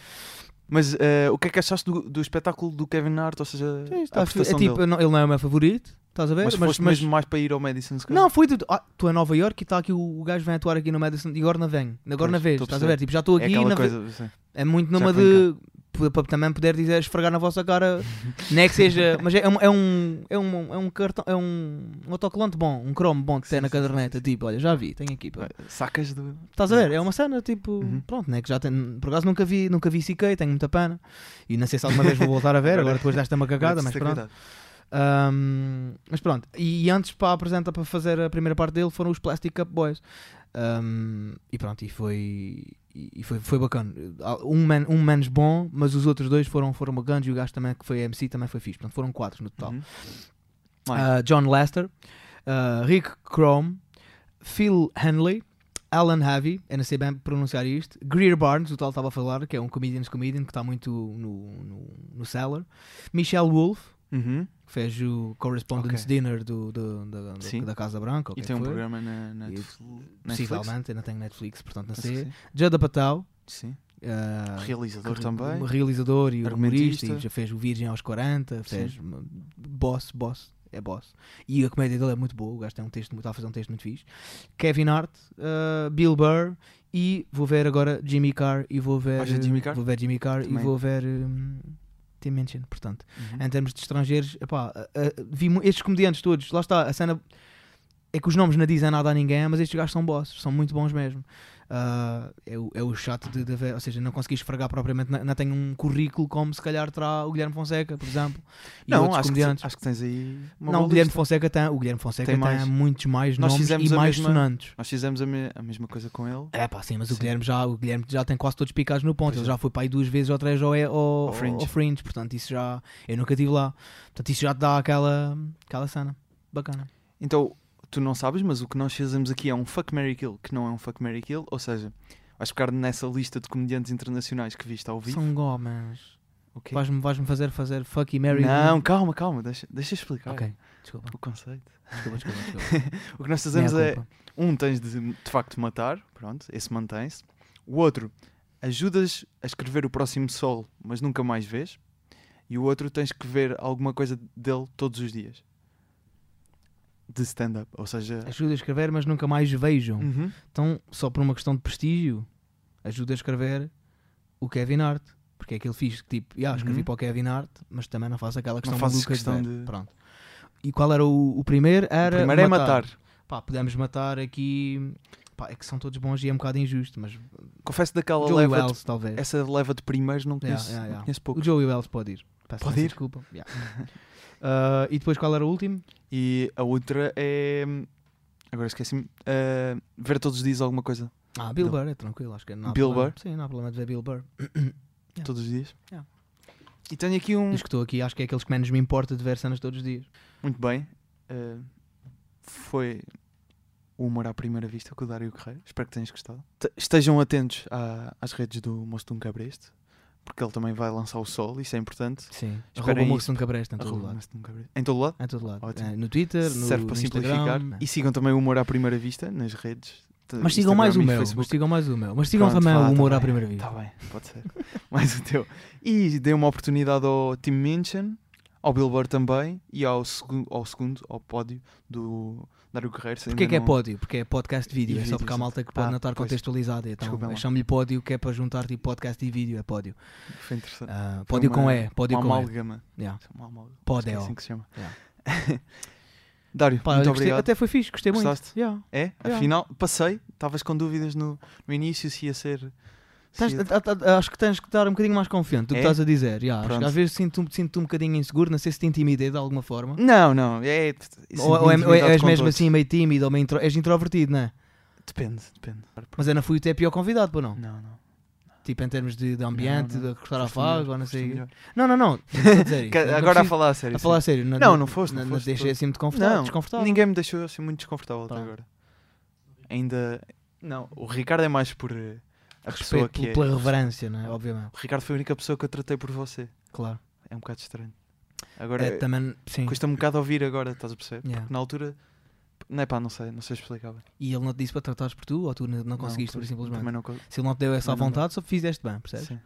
Mas eh, o que é que achaste do, do espetáculo do Kevin Hart? Ou seja, Sim, a está a- é tipo, não- ele não é o meu favorito. Estás a ver? Mas, foste mesmo mais para ir ao Madison Square? Não, fui de. Ah, estou em Nova York e está aqui o, o gajo vem atuar aqui no Madison e agora não vem. Agora Pois, na vez. estou a Estás a ver? Tipo, já estou é aqui ve- coisa. sim. É muito numa de. p- Para também poder dizer esfregar na vossa cara. não é que seja. Mas é, um, é um. É um, é um cartão. É um, um autocolante bom. Um cromo bom que tem na caderneta. Tipo, olha, já vi. Tenho aqui. pá. Sacas do. Estás a ver? É uma cena tipo. Uhum. Pronto, né? Que já tem. Por acaso nunca vi, nunca vi CK. Tenho muita pena. E não sei se alguma vez vou voltar a ver. Agora depois desta macacada. Agora Mas pronto. Um, mas pronto, e, antes para apresentar para fazer a primeira parte dele foram os Plastic Cup Boys. Um, e pronto, e foi, e foi, foi bacana. Um, man, um menos bom, mas os outros dois foram, foram bacanas e o gajo também que foi MC também foi fixe. Portanto, foram quatro no total. Uhum. Uh, John Lester, uh, Rick Chrome, Phil Henley, Alan Havey, eu não sei bem pronunciar isto, Greer Barnes, o tal estava a falar, que é um comedian's comedian que está muito no, no, no cellar, Michelle Wolf, Uhum. Que fez o Correspondence Ok. Dinner do, do- da- da- Sim. da Casa Branca. E que tem é um foi. programa na, na Netflix? Possivelmente, ainda tenho Netflix, portanto não sei. sim. Judd Apatow, Sim. uh, Realizador que- também. realizador e humorista, e já fez o Virgem aos 40, fez boss, boss, é boss. E a comédia dele é muito boa, o gajo tem um texto, está a fazer um texto muito fixe. Kevin Hart, uh, Bill Burr e vou ver agora Jimmy Carr e vou ver Jimmy Carr? vou ver Jimmy Carr Também. e vou ver um, Tim Minchin, portanto. Uhum. Em termos de estrangeiros, epá, a- a- vi estes comediantes todos, lá está, a cena é que os nomes não dizem nada a ninguém, mas estes gajos são bosses, são muito bons mesmo. Ah, é, o, é o chato de, de ver, ou seja, não consegui esfregar propriamente, não, não tenho um currículo como se calhar terá o Guilherme Fonseca, por exemplo, Não, acho que, acho que tens aí. Não, o Guilherme. Fonseca tem, o Guilherme Fonseca Tem tem, mais. muitos mais Nós nomes e mais mesma- sonantes. Nós fizemos a, me- a mesma coisa com ele. É pá, sim, mas o Sim. Guilherme, já, o Guilherme já tem quase todos picados no ponto. Pois Ele é. já foi para aí duas vezes ou três ao, ao, Ao Fringe. ao Fringe, portanto, isso já. Eu nunca estive lá. Portanto, isso já te dá aquela, aquela cena bacana. Então, tu não sabes, mas o que nós fazemos aqui é um fuck Mary Kill, que não é um fuck Mary Kill, ou seja, vais ficar nessa lista de comediantes internacionais que viste ao vivo. São gomas. O quê? Vais-me vais-me fazer fazer fuck e Mary. Não, calma, calma, deixa, deixa explicar Ok, desculpa. o conceito. Desculpa, desculpa. desculpa. O que nós fazemos é, um tens de de facto matar, pronto, esse mantém-se. O outro, ajudas a escrever o próximo solo, mas nunca mais vês. E o outro tens que ver alguma coisa dele todos os dias. De stand-up. Ou seja. Ajuda a escrever, mas nunca mais vejam. Uhum. Então, só por uma questão de prestígio, ajuda a escrever o Kevin Hart. Porque é aquele fixe que tipo, yeah, escrevi Uhum. para o Kevin Hart, mas também não faço aquela questão fazes maluca questão ver. de- Pronto. E qual era o, o primeiro? Era o primeiro é matar. Pá, podemos matar aqui. Pá, é que são todos bons e é um bocado injusto, mas Confesso daquela Joey leva. Wells, talvez. De, essa leva de primeiros não Yeah, conheço, yeah, yeah. não conheço O pouco. Joey Wells pode ir. Peço Pode ir? Desculpa. Yeah. Ah, e depois qual era o último? E a outra é. Agora esqueci-me. eh, ver todos os dias alguma coisa. Ah, Bill. Burr, é tranquilo. Acho que não há Bill problema. Burr? Sim, não há problema de ver Bill Burr. Yeah. Todos os dias. Yeah. E tenho aqui um. Diz que estou aqui, acho que é aqueles que menos me importa de ver cenas todos os dias. Muito bem. eh, foi o humor à primeira vista com o Dário Guerreiro. Espero que tenhas gostado. Te- Estejam atentos à- às redes do Moço de um Cabreste, porque ele também vai lançar o sol, isso é importante. Sim. Arroba. Moço nunca presta em todo Arroba lado. Em todo lado? Em todo lado. Ótimo. Eh, no Twitter, no, Serve para simplificar. Instagram. E sigam também o humor à primeira vista nas redes. de Mas sigam mais o meu. Mas sigam mais o meu. Mas sigam Pronto, também vá, o humor tá à bem, primeira vista. Tá bem, pode ser. mais o teu. E dê uma oportunidade ao Tim Minchin, ao Bill Burr também e ao, segu ao segundo, ao pódio do Dário Guerreiro. Porquê que é não- pódio? Porque é podcast de vídeo. E é só vídeo, porque há malta que pode Ah, não estar pois. contextualizada. Então chamo-lhe pódio que é para juntar tipo podcast e vídeo. É pódio. Foi interessante. Foi pódio uma- com E. Pódio uma com E. amálgama. Yeah. Uma amálgama. Pódio. É assim que se chama. Yeah. Dário, Pá, muito gostei- obrigado. Até foi fixe, gostei muito. Gostaste? Yeah. É? Yeah. Afinal, passei. Estavas com dúvidas no, no início se ia ser. Tens- a- a- acho que tens que estar um bocadinho mais confiante do que É? estás a dizer. yeah. Acho às vezes sinto-me sinto um bocadinho inseguro, não sei se te intimidei de alguma forma. Não, não. É, Ou, ou, é- ou é- és mesmo todos. assim meio tímido ou meio intro, és introvertido, não é? Depende, depende. Mas eu não fui até pior convidado, pô, não? Não, não. Tipo em termos de, de ambiente, Não, não. de gostar a faz, ou não sei. Não, não, não. Não Agora a falar a sério. A falar a sério. Não, não foste, não foste deixei assim muito confortável, Não, desconfortável. ninguém me deixou assim muito desconfortável até agora. Ainda. Não, o Ricardo é mais por eh, a pessoa Respeito que é. pela reverência, não é? Obviamente. O Ricardo foi a única pessoa que eu tratei por você. Claro. É um bocado estranho. Agora, É, também, sim. custa-me um bocado ouvir agora, estás a perceber? Yeah. Porque na altura. Não é pá, não sei, não sei explicar bem. E ele não te disse para tratares por tu ou tu não, não conseguiste, por simplesmente? não Se ele não te deu essa à vontade, só fizeste bem, percebes? Sim.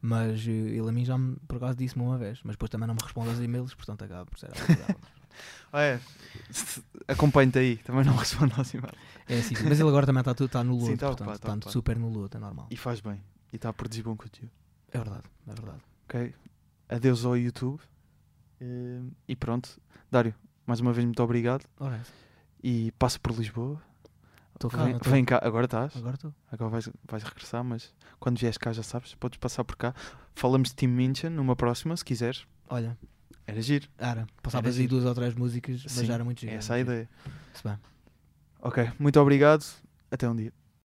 Mas eh, ele a mim já me, por acaso disse-me uma vez, mas depois também não me responde aos e-mails, portanto acaba por ser é. Acompanho-te aí, também não respondo aos e-mails. É assim, mas ele agora também está tudo está no Sim, lodo, tá portanto ocupado, tá está ocupado. super no lodo, é normal. E faz bem. E está a produzir bom conteúdo. É verdade, é verdade. Ok? Adeus ao YouTube. Eh, E pronto. Dário, mais uma vez muito obrigado. Ora, E passa por Lisboa. estou cá, Vem, tô? vem cá, agora estás. agora estou. Agora vais, vais regressar, mas quando vieres cá já sabes, podes passar por cá. Falamos de Team Minchin numa próxima, se quiseres. Olha, Era giro. era, passavas aí duas ou três músicas, mas Sim, já era muito giro. Essa é a ideia. Se bem. Ok, muito obrigado. Até um dia.